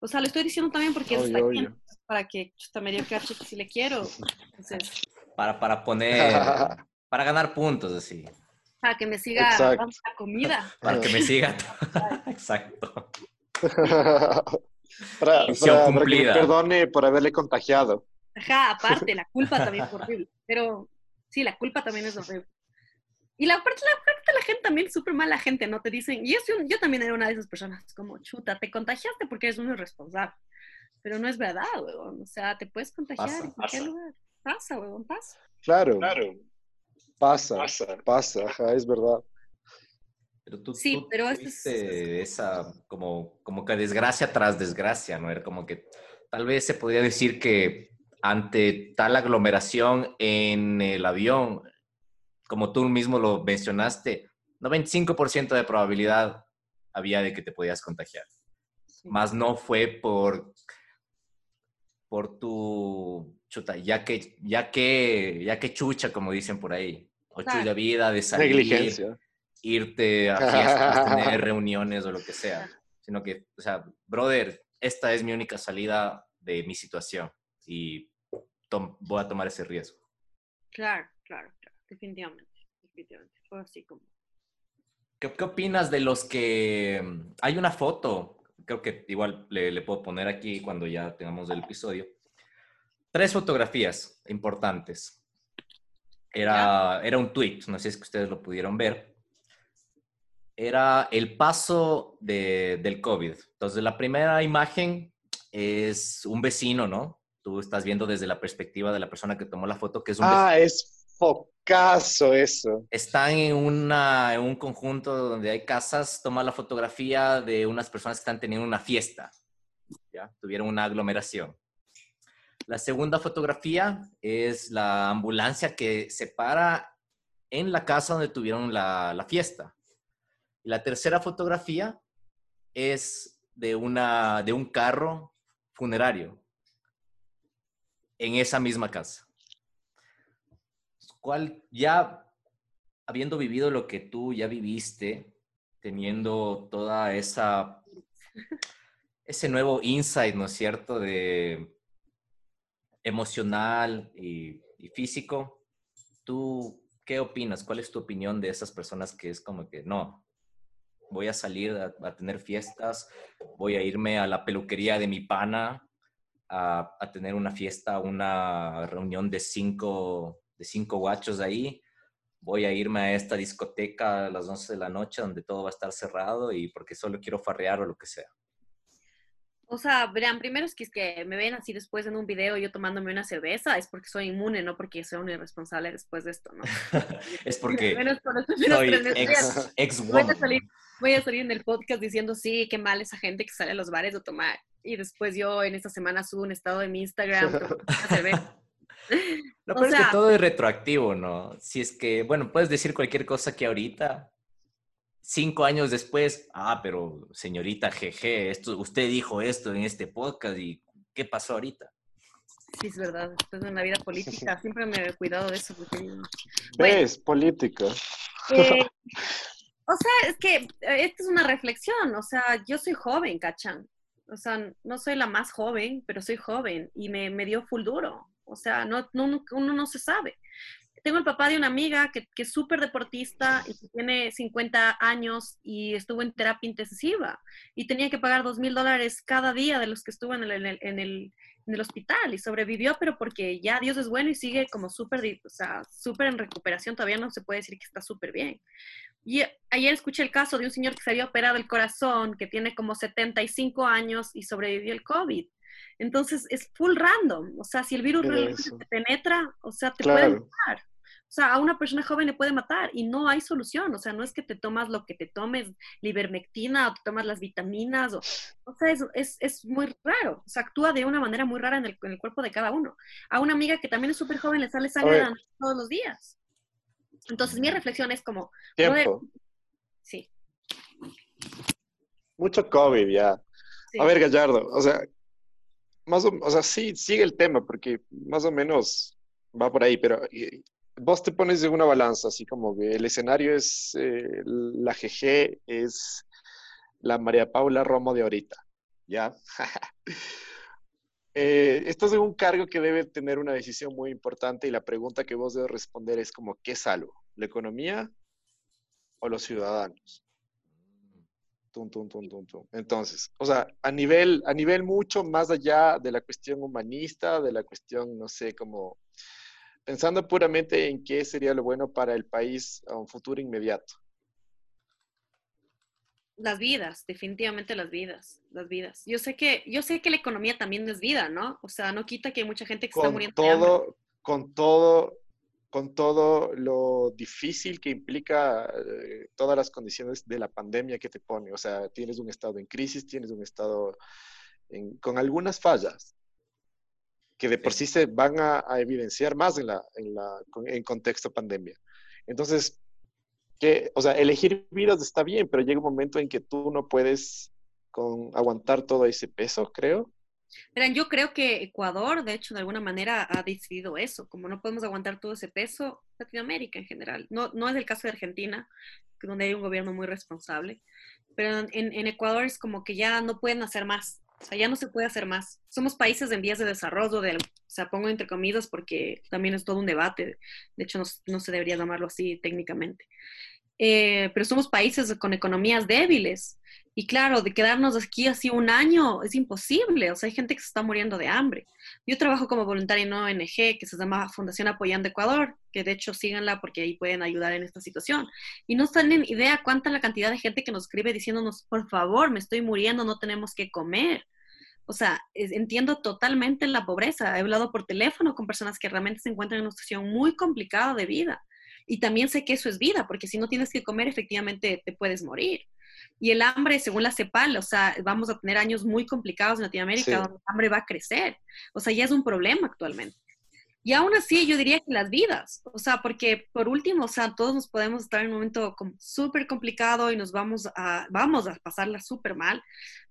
O sea, lo estoy diciendo también porque obvio, está para que chuta, me dio cacho que si le quiero. Entonces... Para, para poner, para ganar puntos, así. Para que me siga Exacto. la comida. Para que me siga. Exacto. para, para- para que me perdone por haberle contagiado. Ajá, aparte, la culpa también es horrible. Pero sí, la culpa también es horrible. Y la parte, la parte de la gente también, súper mala gente, ¿no? Te dicen, y yo, yo también era una de esas personas, como, chuta, te contagiaste porque eres un irresponsable. Pero no es verdad, huevón. O sea, te puedes contagiar Pasa, en cualquier pasa. lugar. Pasa, huevón, pasa. Claro, Claro. Pasa, Pasa. pasa, ajá, es verdad. Pero tú, Sí, tú pero es- esa como, como que desgracia tras desgracia, ¿no? Era como que tal vez se podría decir que ante tal aglomeración en el avión, como tú mismo lo mencionaste, 95% de probabilidad había de que te podías contagiar. Más no fue por por tu chuta, ya que ya que ya que chucha como dicen por ahí, o Claro. chulla vida de salir, Negligencia. irte a fiestas, tener reuniones o lo que sea, sino que, o sea, brother, esta es mi única salida de mi situación y tom- voy a tomar ese riesgo. Claro, claro, claro. Definitivamente. Definitivamente. Fue así como. ¿Qué, qué opinas de los que mm, hay una foto? Creo que igual le, le puedo poner aquí cuando ya tengamos el episodio. Tres fotografías importantes. Era, era un tweet, no sé si es que ustedes lo pudieron ver. Era el paso de- del COVID. Entonces, la primera imagen es un vecino, ¿no? Tú estás viendo desde la perspectiva de la persona que tomó la foto, que es un vecino Ah, es focazo eso. están en, una, en un conjunto donde hay casas, toma la fotografía de unas personas que están teniendo una fiesta, ¿ya? Tuvieron una aglomeración. La segunda fotografía es la ambulancia que se para en la casa donde tuvieron la, la fiesta. Y la tercera fotografía es de, una, de un carro funerario en esa misma casa. ¿Cuál ya habiendo vivido lo que tú ya viviste, teniendo toda esa ese nuevo insight, ¿no es cierto? De emocional y, físico, ¿tú qué opinas? ¿Cuál es tu opinión de esas personas que es como que no, voy a salir a, a tener fiestas, voy a irme a la peluquería de mi pana a, a tener una fiesta, una reunión de cinco, de cinco guachos ahí? voy a irme a esta discoteca a las 11 de la noche donde todo va a estar cerrado y porque solo quiero farrear o lo que sea. O sea, verán, primero es que, es que me ven así después en un video yo tomándome una cerveza, es porque soy inmune, no porque soy un irresponsable después de esto, ¿no? es porque Menos por los soy ex, ex Voy a, salir, voy a salir en el podcast diciendo, sí, qué mal esa gente que sale a los bares a tomar. Y después yo en esta semana subo un estado en mi Instagram. tomando una cerveza. Lo o peor es que todo es retroactivo, ¿no? Si es que, bueno, puedes decir cualquier cosa que ahorita, cinco años después, ah, pero señorita GG, esto, usted dijo esto en este podcast y ¿qué pasó ahorita? Sí, es verdad. Después en la vida política siempre me he cuidado de eso. Porque... Política. Eh, o sea, es que eh, esta es una reflexión. O sea, yo soy joven, ¿cachan? O sea, no soy la más joven, pero soy joven y me, me dio full duro. O sea, no, no, uno no se sabe. Tengo el papá de una amiga que, que es súper deportista y que tiene 50 años y estuvo en terapia intensiva y tenía que pagar dos mil dólares cada día de los que estuvo en el, en el, en el en el hospital y sobrevivió, pero porque ya Dios es bueno y sigue como súper, o sea, súper en recuperación, todavía no se puede decir que está súper bien. Y ayer escuché el caso de un señor que se había operado el corazón, que tiene como 75 años y sobrevivió el COVID. Entonces es full random, o sea, si el virus realmente te penetra, o sea, te puede Claro. matar. O sea, a una persona joven le puede matar y no hay solución. O sea, no es que te tomas lo que te tomes, libermectina o te tomas las vitaminas. O, o sea, es, es, es muy raro. O sea, actúa de una manera muy rara en el, en el cuerpo de cada uno. A una amiga que también es súper joven le sale sangre de la todos los días. Entonces, mi reflexión es como, Tiempo. sí, Mucho COVID ya. sí. A ver, Gallardo, o sea, más o, o sea, sí, sigue el tema, porque más o menos va por ahí, pero vos te pones en una balanza, así como que el escenario es eh, la GG, es la María Paula Romo de ahorita, ¿ya? Eh, estás en un cargo que debe tener una decisión muy importante y la pregunta que vos debes responder es como, ¿qué salvo? ¿La economía o los ciudadanos. Tum, tum, tum. Entonces, o sea, a nivel, a nivel mucho más allá de la cuestión humanista, de la cuestión, no sé, como pensando puramente en qué sería lo bueno para el país a un futuro inmediato. Las vidas, definitivamente las vidas, las vidas. Yo sé que, yo sé que la economía también es vida, ¿no? O sea, no quita que hay mucha gente que está Con muriendo de hambre. todo, con todo, con todo lo difícil que implica eh, todas las condiciones de la pandemia que te pone. O sea, tienes un estado en crisis, tienes un estado en- con algunas fallas que de por sí se van a, a evidenciar más en, la, en, la, en contexto pandemia. Entonces, que, o sea, elegir vidas está bien, pero llega un momento en que tú no puedes con, aguantar todo ese peso, creo. Verán, yo creo que Ecuador, de hecho, de alguna manera ha decidido eso. Como no podemos aguantar todo ese peso, Latinoamérica en general. No, no es el caso de Argentina, donde hay un gobierno muy responsable. Pero en, en Ecuador es como que ya no pueden hacer más. O sea, ya no se puede hacer más. Somos países en vías de desarrollo, de, o sea, pongo entre comillas porque también es todo un debate. De hecho, no, no se debería llamarlo así técnicamente. Eh, pero somos países con economías débiles. Y claro, de quedarnos aquí así un año es imposible. O sea, hay gente que se está muriendo de hambre. Yo trabajo como voluntaria en una ONG que se llama Fundación Apoyando Ecuador, que de hecho síganla porque ahí pueden ayudar en esta situación. Y no tienen idea cuánta la cantidad de gente que nos escribe diciéndonos, por favor, me estoy muriendo, no tenemos que comer. O sea, entiendo totalmente la pobreza. He hablado por teléfono con personas que realmente se encuentran en una situación muy complicada de vida. Y también sé que eso es vida, porque si no tienes que comer, efectivamente te puedes morir. Y el hambre, según la CEPAL, o sea, vamos a tener años muy complicados en Latinoamérica Sí. donde el hambre va a crecer. O sea, ya es un problema actualmente. Y aún así, yo diría que las vidas, o sea, porque por último, o sea, todos nos podemos estar en un momento como súper complicado y nos vamos a, vamos a pasarla súper mal,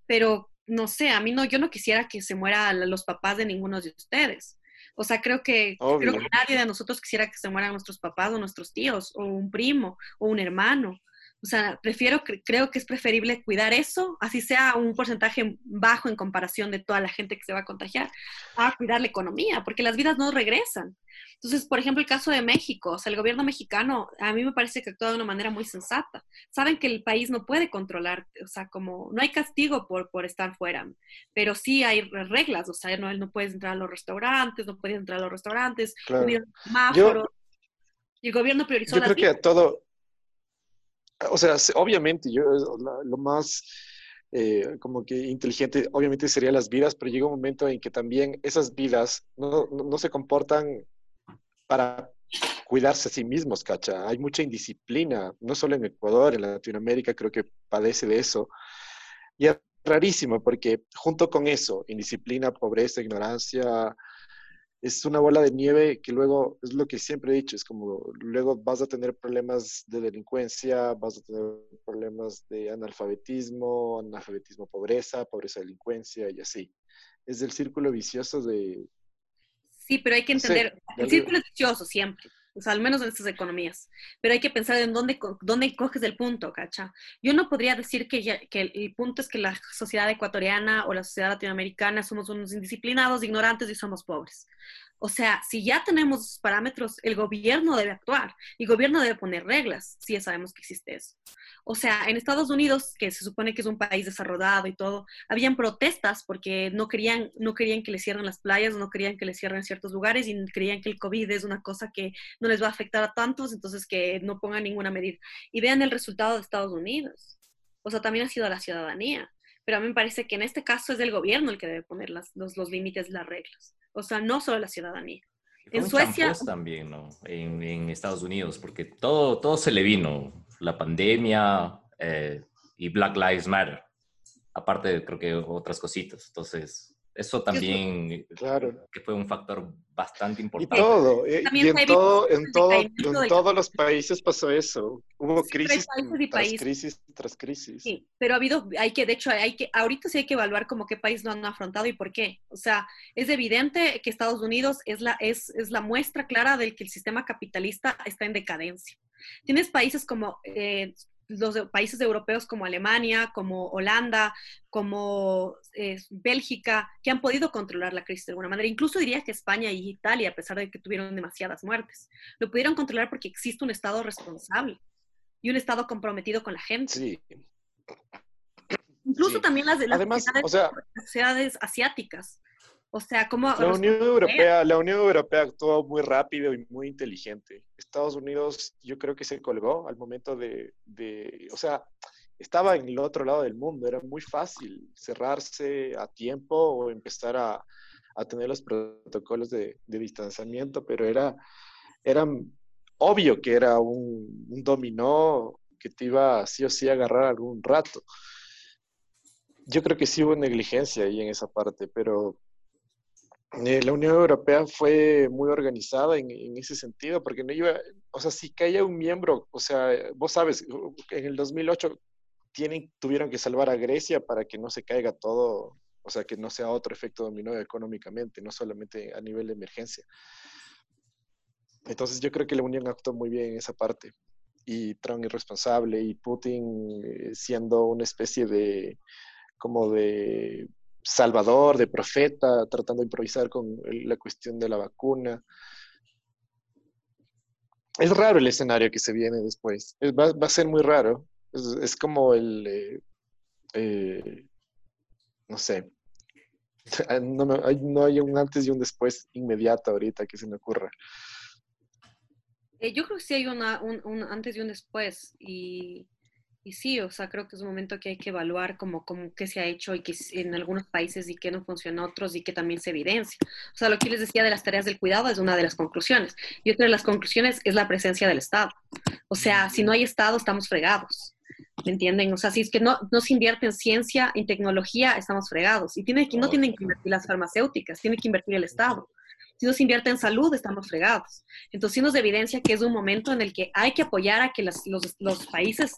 pero no sé, a mí no, yo no quisiera que se mueran los papás de ninguno de ustedes. O sea, creo que, Obvio. creo que nadie de nosotros quisiera que se mueran nuestros papás o nuestros tíos o un primo o un hermano. O sea, prefiero, cre- creo que es preferible cuidar eso, así sea un porcentaje bajo en comparación de toda la gente que se va a contagiar, a cuidar la economía, porque las vidas no regresan. Entonces, por ejemplo, el caso de México, o sea, el gobierno mexicano, a mí me parece que actúa de una manera muy sensata. Saben que el país no puede controlar, o sea, como no hay castigo por, por estar fuera, pero sí hay reglas, o sea, no, no puedes entrar a los restaurantes, no puedes entrar a los restaurantes, Claro. semáforos, y el gobierno priorizó Yo las creo que a todo, o sea, se- obviamente, yo lo más eh, como que inteligente, obviamente serían las vidas, pero llega un momento en que también esas vidas no, no, no se comportan para cuidarse a sí mismos, ¿cacha? Hay mucha indisciplina, no solo en Ecuador, en Latinoamérica creo que padece de eso. Y es rarísimo porque junto con eso, indisciplina, pobreza, ignorancia, es una bola de nieve que luego, es lo que siempre he dicho, es como luego vas a tener problemas de delincuencia, vas a tener problemas de analfabetismo, analfabetismo, pobreza, pobreza, delincuencia y así. Es el círculo vicioso de... Sí, pero hay que No sé, entender, de el círculo es vicioso siempre, o sea, al menos en estas economías, pero hay que pensar en dónde, dónde coges el punto, ¿cacha? Yo no podría decir que, ya- que el punto es que la sociedad ecuatoriana o la sociedad latinoamericana somos unos indisciplinados, ignorantes y somos pobres. O sea, si ya tenemos parámetros, el gobierno debe actuar y el gobierno debe poner reglas, si ya sabemos que existe eso. O sea, en Estados Unidos, que se supone que es un país desarrollado y todo, habían protestas porque no querían, no querían que les cierren las playas, no querían que les cierren ciertos lugares y creían que el COVID es una cosa que no les va a afectar a tantos, entonces que no pongan ninguna medida. Y vean el resultado de Estados Unidos. O sea, también ha sido la ciudadanía. Pero a mí me parece que en este caso es el gobierno el que debe poner las, los límites, las reglas. O sea, no solo la ciudadanía. En Suecia- también, ¿no? En, en Estados Unidos, porque todo, todo se le vino. La pandemia eh, y Black Lives Matter. Aparte, de, creo que otras cositas. Entonces, eso también Claro. que fue un factor bastante Y importante. todo, eh, y en, fue todo, en, todo, en todos los países pasó eso. Hubo crisis países tras países. crisis tras crisis. Sí, pero ha habido, hay que, de hecho, hay que, ahorita sí hay que evaluar como qué país lo han afrontado y por qué. O sea, es evidente que Estados Unidos es la, es, es la muestra clara del que el sistema capitalista está en decadencia. Tienes países como eh, los países europeos como Alemania, como Holanda, como eh, Bélgica, que han podido controlar la crisis de alguna manera. Incluso diría que España y Italia, a pesar de que tuvieron demasiadas muertes, lo pudieron controlar porque existe un Estado responsable. y un Estado comprometido con la gente. Sí. Incluso Sí. también las de las Además, sociedades, o sea, las sociedades asiáticas. O sea, como La Unión Europea, la Unión Europea actuó muy rápido y muy inteligente. Estados Unidos, yo creo que se colgó al momento de, de- o sea, estaba en el otro lado del mundo. Era muy fácil cerrarse a tiempo o empezar a, a tener los protocolos de, de distanciamiento, pero era, era obvio que era un, un dominó que te iba sí o sí a agarrar algún rato. Yo creo que sí hubo negligencia ahí en esa parte, pero eh, la Unión Europea fue muy organizada en, ese sentido, porque no iba, o sea, si caía un miembro, o sea, vos sabes, en el 2008 tienen, tuvieron que salvar a Grecia para que no se caiga todo, o sea, que no sea otro efecto dominó económicamente, no solamente a nivel de emergencia. Entonces yo creo que la Unión actuó muy bien en esa parte. Y Trump irresponsable y Putin eh, siendo una especie de, como de salvador, de profeta, tratando de improvisar con la cuestión de la vacuna. Es raro el escenario que se viene después. Es- va, va a ser muy raro. Es, como el, eh, eh, no sé, no, hay, no hay un antes y un después inmediato ahorita que se me ocurra. Eh, yo creo que sí hay un, un antes y un después. Y, y sí, o sea, creo que es un momento que hay que evaluar como, como qué se ha hecho y que en algunos países y qué no funciona en otros y que también se evidencia. O sea, lo que les decía de las tareas del cuidado es una de las conclusiones. Y otra de las conclusiones es la presencia del Estado. O sea, si no hay Estado, estamos fregados. ¿Me entienden? O sea, si es que no, no se invierte en ciencia, en tecnología, estamos fregados. Y tiene que, no tienen que invertir las farmacéuticas, tiene que invertir el Estado. Si no se invierte en salud, estamos fregados. Entonces, sí nos evidencia que es un momento en el que hay que apoyar a que las- los, los países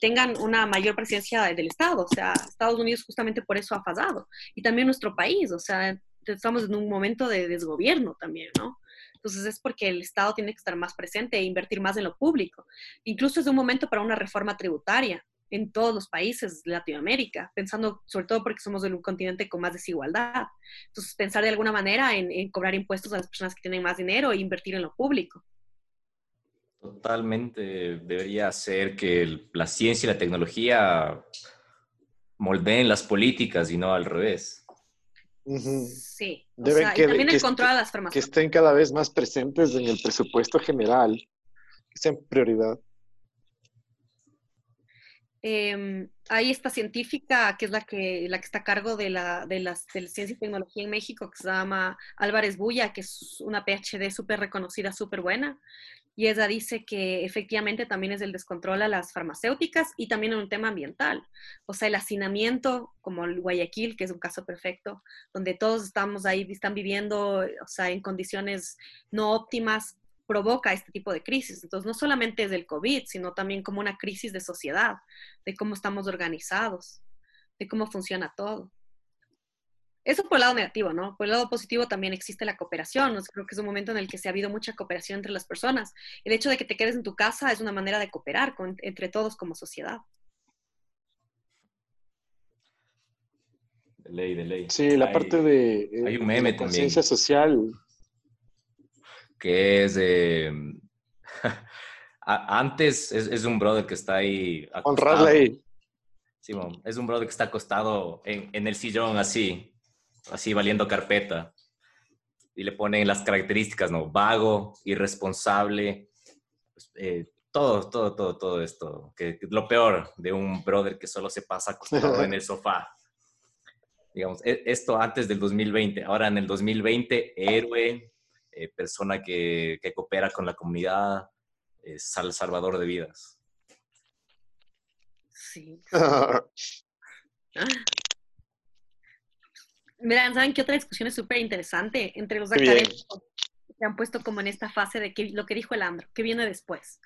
tengan una mayor presencia del Estado. O sea, Estados Unidos justamente por eso ha fallado. Y también nuestro país, o sea, estamos en un momento de desgobierno también, ¿no? Entonces es porque el Estado tiene que estar más presente e invertir más en lo público. Incluso es un momento para una reforma tributaria en todos los países de Latinoamérica, pensando sobre todo porque somos de un continente con más desigualdad. Entonces, pensar de alguna manera en, en cobrar impuestos a las personas que tienen más dinero e invertir en lo público. Totalmente debería ser que el- la ciencia y la tecnología moldeen las políticas y no al revés. Sí. O Deben sea, que- y también que el control est- a las Que estén cada vez más presentes en el presupuesto general, que sean prioridad. Eh, hay esta científica que es la que, la que está a cargo de la, de, las, de ciencia y tecnología en México, que se llama Álvarez Bulla, que es una PhD súper reconocida, súper buena. Y ella dice que efectivamente también es el descontrol a las farmacéuticas y también en un tema ambiental. O sea, el hacinamiento, como el Guayaquil, que es un caso perfecto, donde todos estamos ahí, están viviendo, o sea, en condiciones no óptimas, provoca este tipo de crisis. Entonces, no solamente es del COVID, sino también como una crisis de sociedad, de cómo estamos organizados, de cómo funciona todo. Eso por el lado negativo, ¿no? Por el lado positivo también existe la cooperación. Creo que es un momento en el que se ha habido mucha cooperación entre las personas. El hecho de que te quedes en tu casa es una manera de cooperar con, entre todos como sociedad. De ley, de ley. Sí, la Hay- parte de, eh, hay un meme la también. conciencia social. Que es a- Antes es, es un brother que está ahí... Acostado. ahí. Simón, es un brother que está acostado en, en el sillón así, así valiendo carpeta. Y le ponen las características, ¿no? Vago, irresponsable, pues, eh, todo, todo, todo, todo esto. Que, que lo peor de un brother que solo se pasa acostado en el sofá. Digamos, e- esto antes del 2020. Ahora en el 2020, héroe, eh, persona que, que coopera con la comunidad, eh, sal, salvador de vidas. Sí. Verán, ¿saben qué otra discusión es súper interesante entre los bien. académicos se han puesto como en esta fase de que, lo que dijo el Andro, que viene después?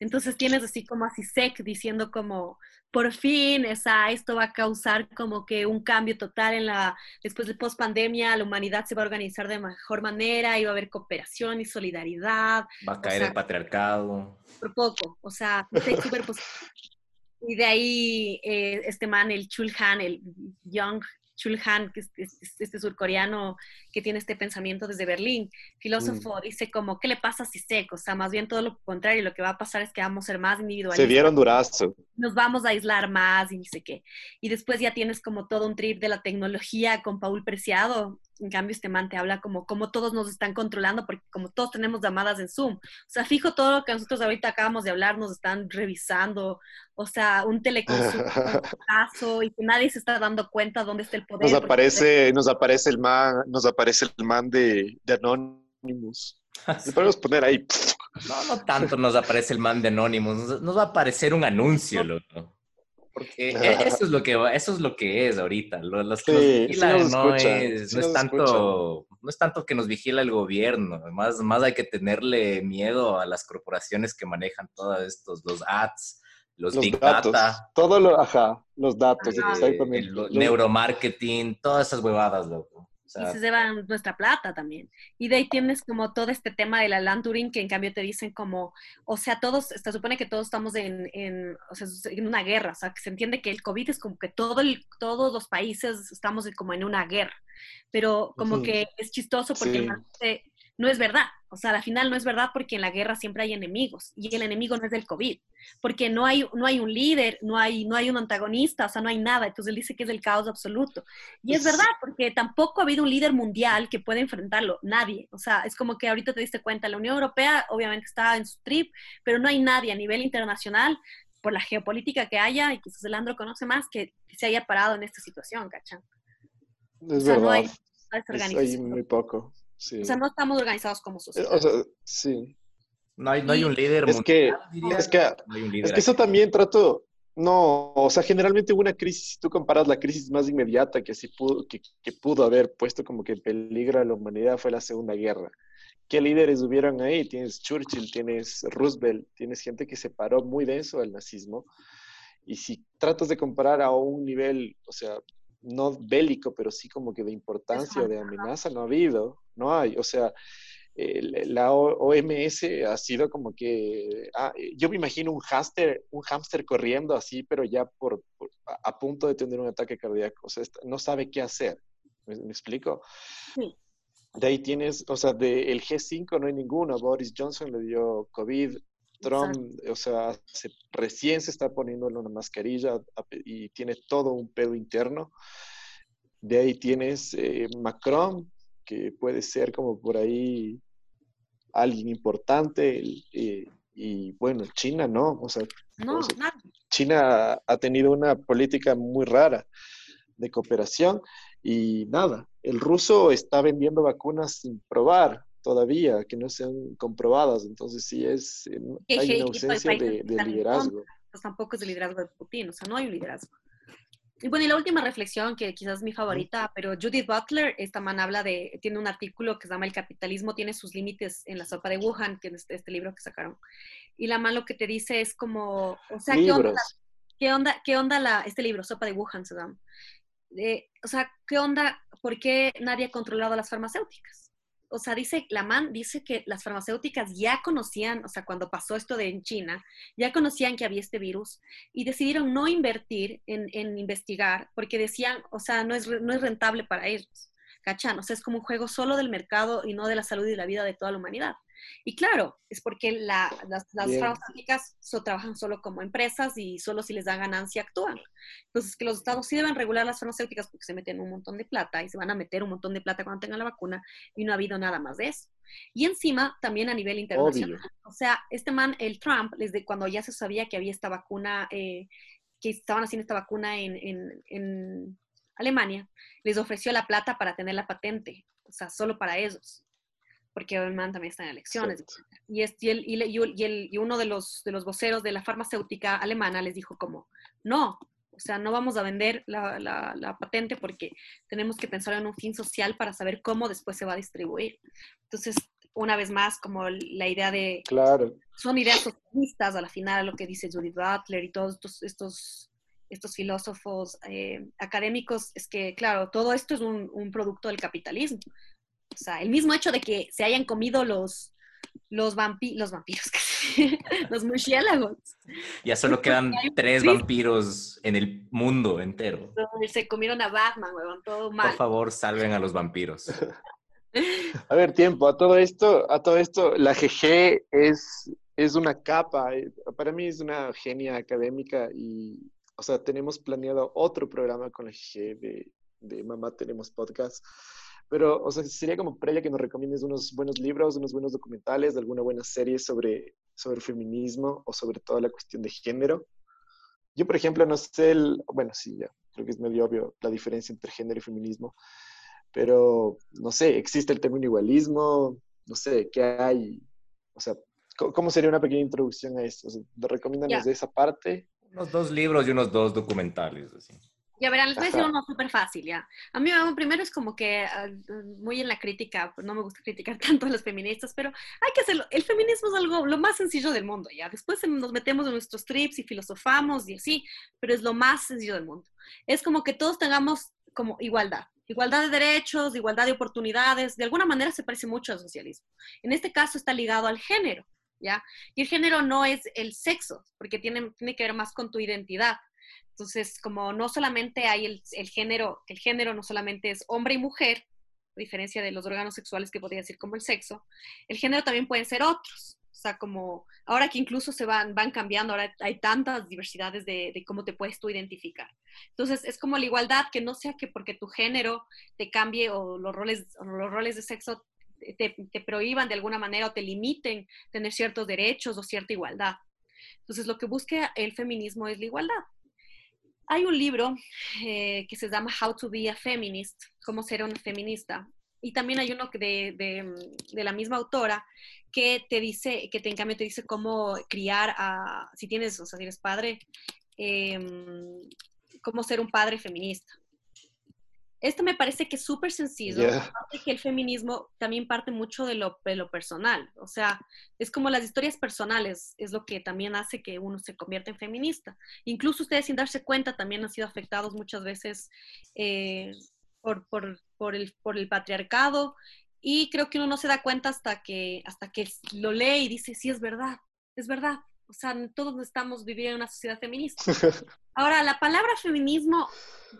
Entonces tienes así como así SEC diciendo como, por fin, esa, esto va a causar como que un cambio total en la, después de post pandemia, la humanidad se va a organizar de mejor manera y va a haber cooperación y solidaridad Va a caer sea, el patriarcado. por poco, o sea, SEC súper positivo. Y de ahí eh, este man, el Chulhan, el Young Chul Han, que es, es- es este surcoreano que tiene este pensamiento desde Berlín, filósofo, dice como, ¿qué le pasa si seco? O sea, más bien todo lo contrario, lo que va a pasar es que vamos a ser más individualistas Se dieron durazo. nos vamos a aislar más y ni sé qué. Y después ya tienes como todo un trip de la tecnología con Paul Preciado. En cambio, este man te habla como, como todos nos están controlando, porque como todos tenemos llamadas en Zoom. O sea, fijo todo lo que nosotros ahorita acabamos de hablar, nos están revisando. O sea, un teleconsumo, un caso, y que nadie se está dando cuenta dónde está el poder. Nos porque- aparece, nos aparece el man, nos aparece el man de, de Anonymous. Le podemos poner ahí. No, no tanto nos aparece el man de Anonymous, nos, nos va a aparecer un anuncio, loco. Porque e- eso es lo que va- eso es lo que es ahorita. Lo- los que Sí, nos sí vigilan nos no, escuchan, es, sí no es tanto, no es tanto que nos vigila el gobierno, más, más hay que tenerle miedo a las corporaciones que manejan todos estos, los ads, los, Los big datos. data, Todo lo, ajá, los datos, exactamente. el, Los- neuromarketing, todas esas huevadas, loco. O y sea, se llevan nuestra plata también. Y de ahí tienes como todo este tema de la land Turing, que en cambio te dicen como, o sea, todos, se supone que todos estamos en, en, o sea, en una guerra, o sea, que se entiende que el COVID es como que todo el, todos los países estamos como en una guerra, pero como que es chistoso porque Sí. No es verdad, o sea, al final no es verdad porque en la guerra siempre hay enemigos y el enemigo no es del COVID, porque no hay, no hay un líder, no hay, no hay un antagonista, o sea, no hay nada, entonces él dice que es el caos absoluto. Y es Sí. verdad, porque tampoco ha habido un líder mundial que pueda enfrentarlo, nadie. O sea, es como que ahorita te diste cuenta, la Unión Europea obviamente está en su trip, pero no hay nadie a nivel internacional, por la geopolítica que haya, y quizás el Andro conoce más, que, se haya parado en esta situación, ¿cachai? Es o sea, no verdad. hay- No es organización. muy poco. Sí. O sea, no estamos organizados como Eh, sociedad. o sea, sí. no hay, no hay un líder Es que- diría. Es que, No hay un líder es que eso también trato. No, o sea, generalmente hubo una crisis, si tú comparas la crisis más inmediata que, sí pudo, que, que pudo haber puesto como que en peligro a la humanidad fue la Segunda Guerra. ¿Qué líderes hubieron ahí? Tienes Churchill, tienes Roosevelt, tienes gente que se paró muy denso del nazismo. Y si tratas de comparar a un nivel, o sea, no bélico, pero sí como que de importancia o de amenaza, no ha habido, no hay. O sea, la OMS ha sido como que, ah, eh, yo me imagino un hámster, un hámster corriendo así, pero ya por, por- a, punto de tener un ataque cardíaco, o sea, no sabe qué hacer. ¿Me, me explico? Sí. De ahí tienes, o sea, del G5 no hay ninguno. Boris Johnson le dio COVID. Trump, o sea, se- recién se está poniendo una mascarilla y tiene todo un pedo interno. De ahí tienes eh, Macron, que puede ser como por ahí alguien importante. el- eh, y bueno, China no. O sea, No, o sea, nada. China ha tenido una política muy rara de cooperación y nada, el ruso está vendiendo vacunas sin probar todavía, que no sean comprobadas, entonces sí es, eh, hay una ausencia de, de liderazgo. pues tampoco es el liderazgo de Putin, o sea, no hay un liderazgo. Y bueno, y la última reflexión, que quizás es mi favorita, pero Judith Butler, esta man habla de, tiene un artículo que se llama El capitalismo tiene sus límites en la sopa de Wuhan, que es este, este libro que sacaron. Y la man lo que te dice es como, o sea, ¿qué onda, qué onda, qué onda la, este libro, Sopa de Wuhan se llama? Eh, o sea, ¿qué onda? ¿Por qué nadie ha controlado las farmacéuticas? O sea, dice, la man dice que las farmacéuticas ya conocían, o sea, cuando pasó esto de en China, ya conocían que había este virus y decidieron no invertir en, investigar porque decían, o sea, no es, no es rentable para ellos. ¿Cachan? O sea, es como un juego solo del mercado y no de la salud y la vida de toda la humanidad. Y claro, es porque la- las, las farmacéuticas so- trabajan solo como empresas y solo si les da ganancia actúan. Entonces, que los estados sí deben regular las farmacéuticas porque se meten un montón de plata y se van a meter un montón de plata cuando tengan la vacuna y no ha habido nada más de eso. Y encima, también a nivel internacional. Obvio. O sea, este man, el Trump, desde cuando ya se sabía que había esta vacuna, eh, que estaban haciendo esta vacuna en, en- en Alemania, les ofreció la plata para tener la patente, o sea, solo para ellos, porque el man también está en elecciones. Y, es- y, el- y le- y el- y el- y uno de los, de los voceros de la farmacéutica alemana les dijo como, no, o sea, no vamos a vender la, la- la patente porque tenemos que pensar en un fin social para saber cómo después se va a distribuir. Entonces, una vez más, como la idea de, Claro, son ideas socialistas a la final, lo que dice Judith Butler y todos estos, estos, estos filósofos eh, académicos, es que, claro, todo esto es un, un producto del capitalismo. O sea, el mismo hecho de que se hayan comido los, los, vampi los vampiros, los murciélagos. Ya solo quedan tres vampiros en el mundo entero. Se comieron a Batman, huevón, todo mal. Por favor, salven a los vampiros. A ver, tiempo, a todo esto, a todo esto, la GG es, es una capa, eh, para mí es una genia académica y, o sea, tenemos planeado otro programa con la GG de, de Mamá Tenemos Podcast, pero, o sea, sería como previa que nos recomiendes unos buenos libros, unos buenos documentales, de alguna buena serie sobre, sobre feminismo o sobre toda la cuestión de género. Yo, por ejemplo, no sé, el, bueno, sí, ya, creo que es medio obvio la diferencia entre género y feminismo, pero no sé, existe el término igualismo, no sé, ¿qué hay? O sea, ¿cómo sería una pequeña introducción a esto? O sea, recomiéndanos Ya. de esa parte. Unos dos libros y unos dos documentales. Así. Ya verán, les voy a decir uno súper fácil, ¿ya? A mí, primero es como que ah, muy en la crítica, pues no me gusta criticar tanto a las feministas, pero hay que hacerlo. El feminismo es algo lo más sencillo del mundo, ¿ya? Después nos metemos en nuestros trips y filosofamos y así, pero es lo más sencillo del mundo. Es como que todos tengamos como igualdad. Igualdad de derechos, igualdad de oportunidades, de alguna manera se parece mucho al socialismo. En este caso está ligado al género, ¿ya? Y el género no es el sexo, porque tiene, tiene que ver más con tu identidad. Entonces, como no solamente hay el, el género, el género no solamente es hombre y mujer, a diferencia de los órganos sexuales que podría decir como el sexo, el género también pueden ser otros. O sea, como ahora que incluso se van, van cambiando, ahora hay tantas diversidades de, de cómo te puedes tú identificar. Entonces, es como la igualdad, que no sea que porque tu género te cambie o los roles, o los roles de sexo te, te prohíban de alguna manera o te limiten tener ciertos derechos o cierta igualdad. Entonces, lo que busca el feminismo es la igualdad. Hay un libro eh, que se llama How to be a Feminist, cómo ser una feminista. Y también hay uno de, de, la misma autora que te dice, que te, en cambio te dice cómo criar a, si tienes, o sea, si eres padre, eh, cómo ser un padre feminista. Esto me parece que es súper sencillo, Yeah. que el feminismo también parte mucho de lo, de lo personal, o sea, es como las historias personales, es lo que también hace que uno se convierta en feminista. Incluso ustedes sin darse cuenta también han sido afectados muchas veces eh, por, por, por, el, por el patriarcado y creo que uno no se da cuenta hasta que, hasta que lo lee y dice, sí, es verdad, es verdad. O sea, todos estamos viviendo en una sociedad feminista. Ahora, la palabra feminismo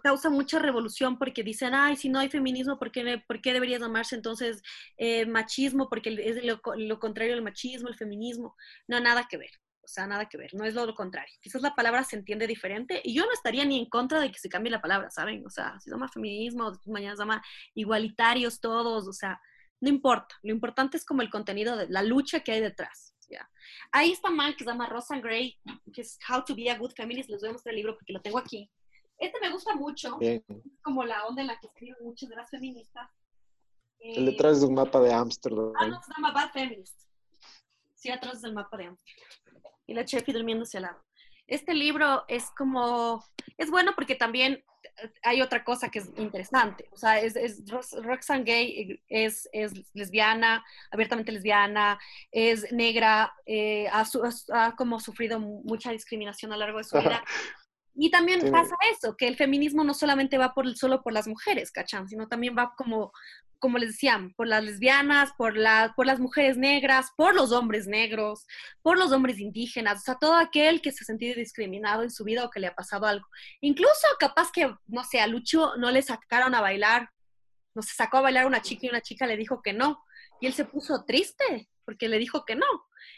causa mucha revolución porque dicen, ay, si no hay feminismo, ¿por qué, por qué debería llamarse entonces eh, machismo? Porque es lo, lo, contrario del machismo, el feminismo. No, nada que ver. O sea, nada que ver. No es lo, lo, contrario. Quizás la palabra se entiende diferente y yo no estaría ni en contra de que se cambie la palabra, ¿saben? O sea, si se llama feminismo, mañana se llama igualitarios todos, o sea, no importa. Lo importante es como el contenido de la lucha que hay detrás. Yeah. Ahí está mal que se llama Rosa Gray, que es How to be a Good Feminist. Les voy a mostrar el libro porque lo tengo aquí. Este me gusta mucho, Bien. como la onda en la que escriben muchas de las feministas. El detrás de un mapa de Ámsterdam. Ah, no, se llama Bad Feminist. Sí, atrás del mapa de Ámsterdam. Y la Chefi durmiéndose al lado. Este libro es como, es bueno porque también hay otra cosa que es interesante. O sea, es, es Roxanne Gay es, es, lesbiana, abiertamente lesbiana, es negra, eh, ha, ha, ha, como sufrido mucha discriminación a lo largo de su vida. Y también sí. pasa eso, que el feminismo no solamente va por, solo por las mujeres, ¿cachan? Sino también va como, como les decían, por las lesbianas, por, la, por las mujeres negras, por los hombres negros, por los hombres indígenas, o sea, todo aquel que se ha sentido discriminado en su vida o que le ha pasado algo. Incluso capaz que, no sé, a Lucho no le sacaron a bailar, no se sacó a bailar una chica y una chica le dijo que no. Y él se puso triste porque le dijo que no.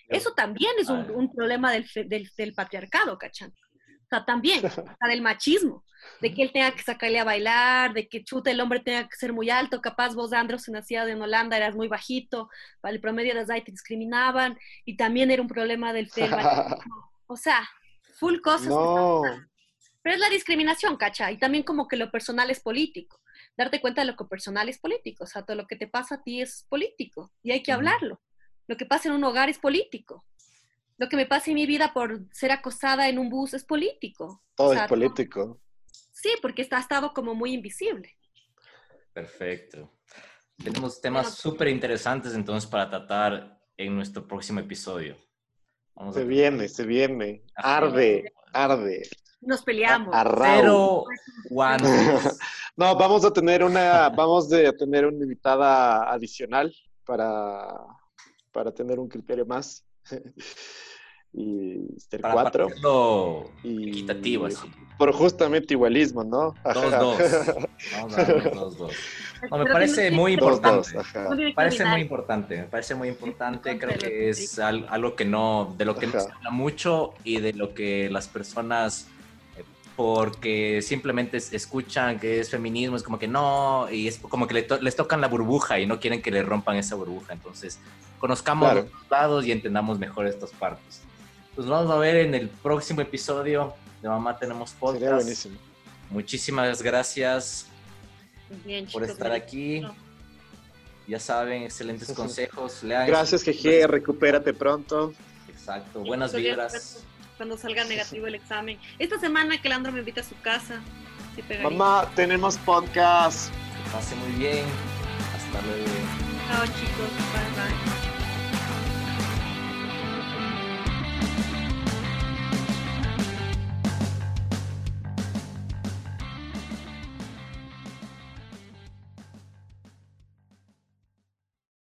Eso también es un, un problema del, del, del patriarcado, ¿cachan? O sea, también, sea, del machismo, de que él tenga que sacarle a bailar, de que chuta el hombre tenga que ser muy alto, capaz vos, Andros, nacida en Holanda, eras muy bajito, para el promedio de las te discriminaban, y también era un problema del, del machismo. O sea, full cosas. No. Pero es la discriminación, cacha, y también como que lo personal es político. Darte cuenta de lo que personal es político, o sea, todo lo que te pasa a ti es político, y hay que hablarlo. Lo que pasa en un hogar es político lo que me pasa en mi vida por ser acosada en un bus es político. Todo o sea, es político. Todo, sí, porque está, ha estado como muy invisible. Perfecto. Tenemos temas súper interesantes entonces para tratar en nuestro próximo episodio. Vamos se a... viene, se viene. Arde, arde. Nos peleamos. Pero, no, vamos a tener una, vamos a tener una invitada adicional para, para tener un criterio más y ser Para cuatro. partirlo Y equitativo, así. Por justamente igualismo, ¿no? Dos, Ajá. dos. Vamos a darnos dos, dos. No, me parece muy importante. que Parece muy importante, me parece muy importante, creo que es al- algo que no, de lo que no se habla mucho y de lo que las personas, eh, porque simplemente es- escuchan que es feminismo, es como que no, y es como que le to- les tocan la burbuja y no quieren que le rompan esa burbuja, entonces conozcamos Claro. los dos lados y entendamos mejor estas partes. Pues vamos a ver en el próximo episodio de Mamá Tenemos Sería Podcast. buenísimo. Muchísimas gracias Bien, por estar aquí. Ya saben, excelentes consejos. Lean Gracias, GG. Recupérate pronto. Exacto, Sí, buenas vibras. Cuando salga negativo el examen. Esta semana que Leandro me invita a su casa. Sí. Mamá, tenemos podcast. Que pase muy bien. Hasta luego. Chao chicos. Bye bye.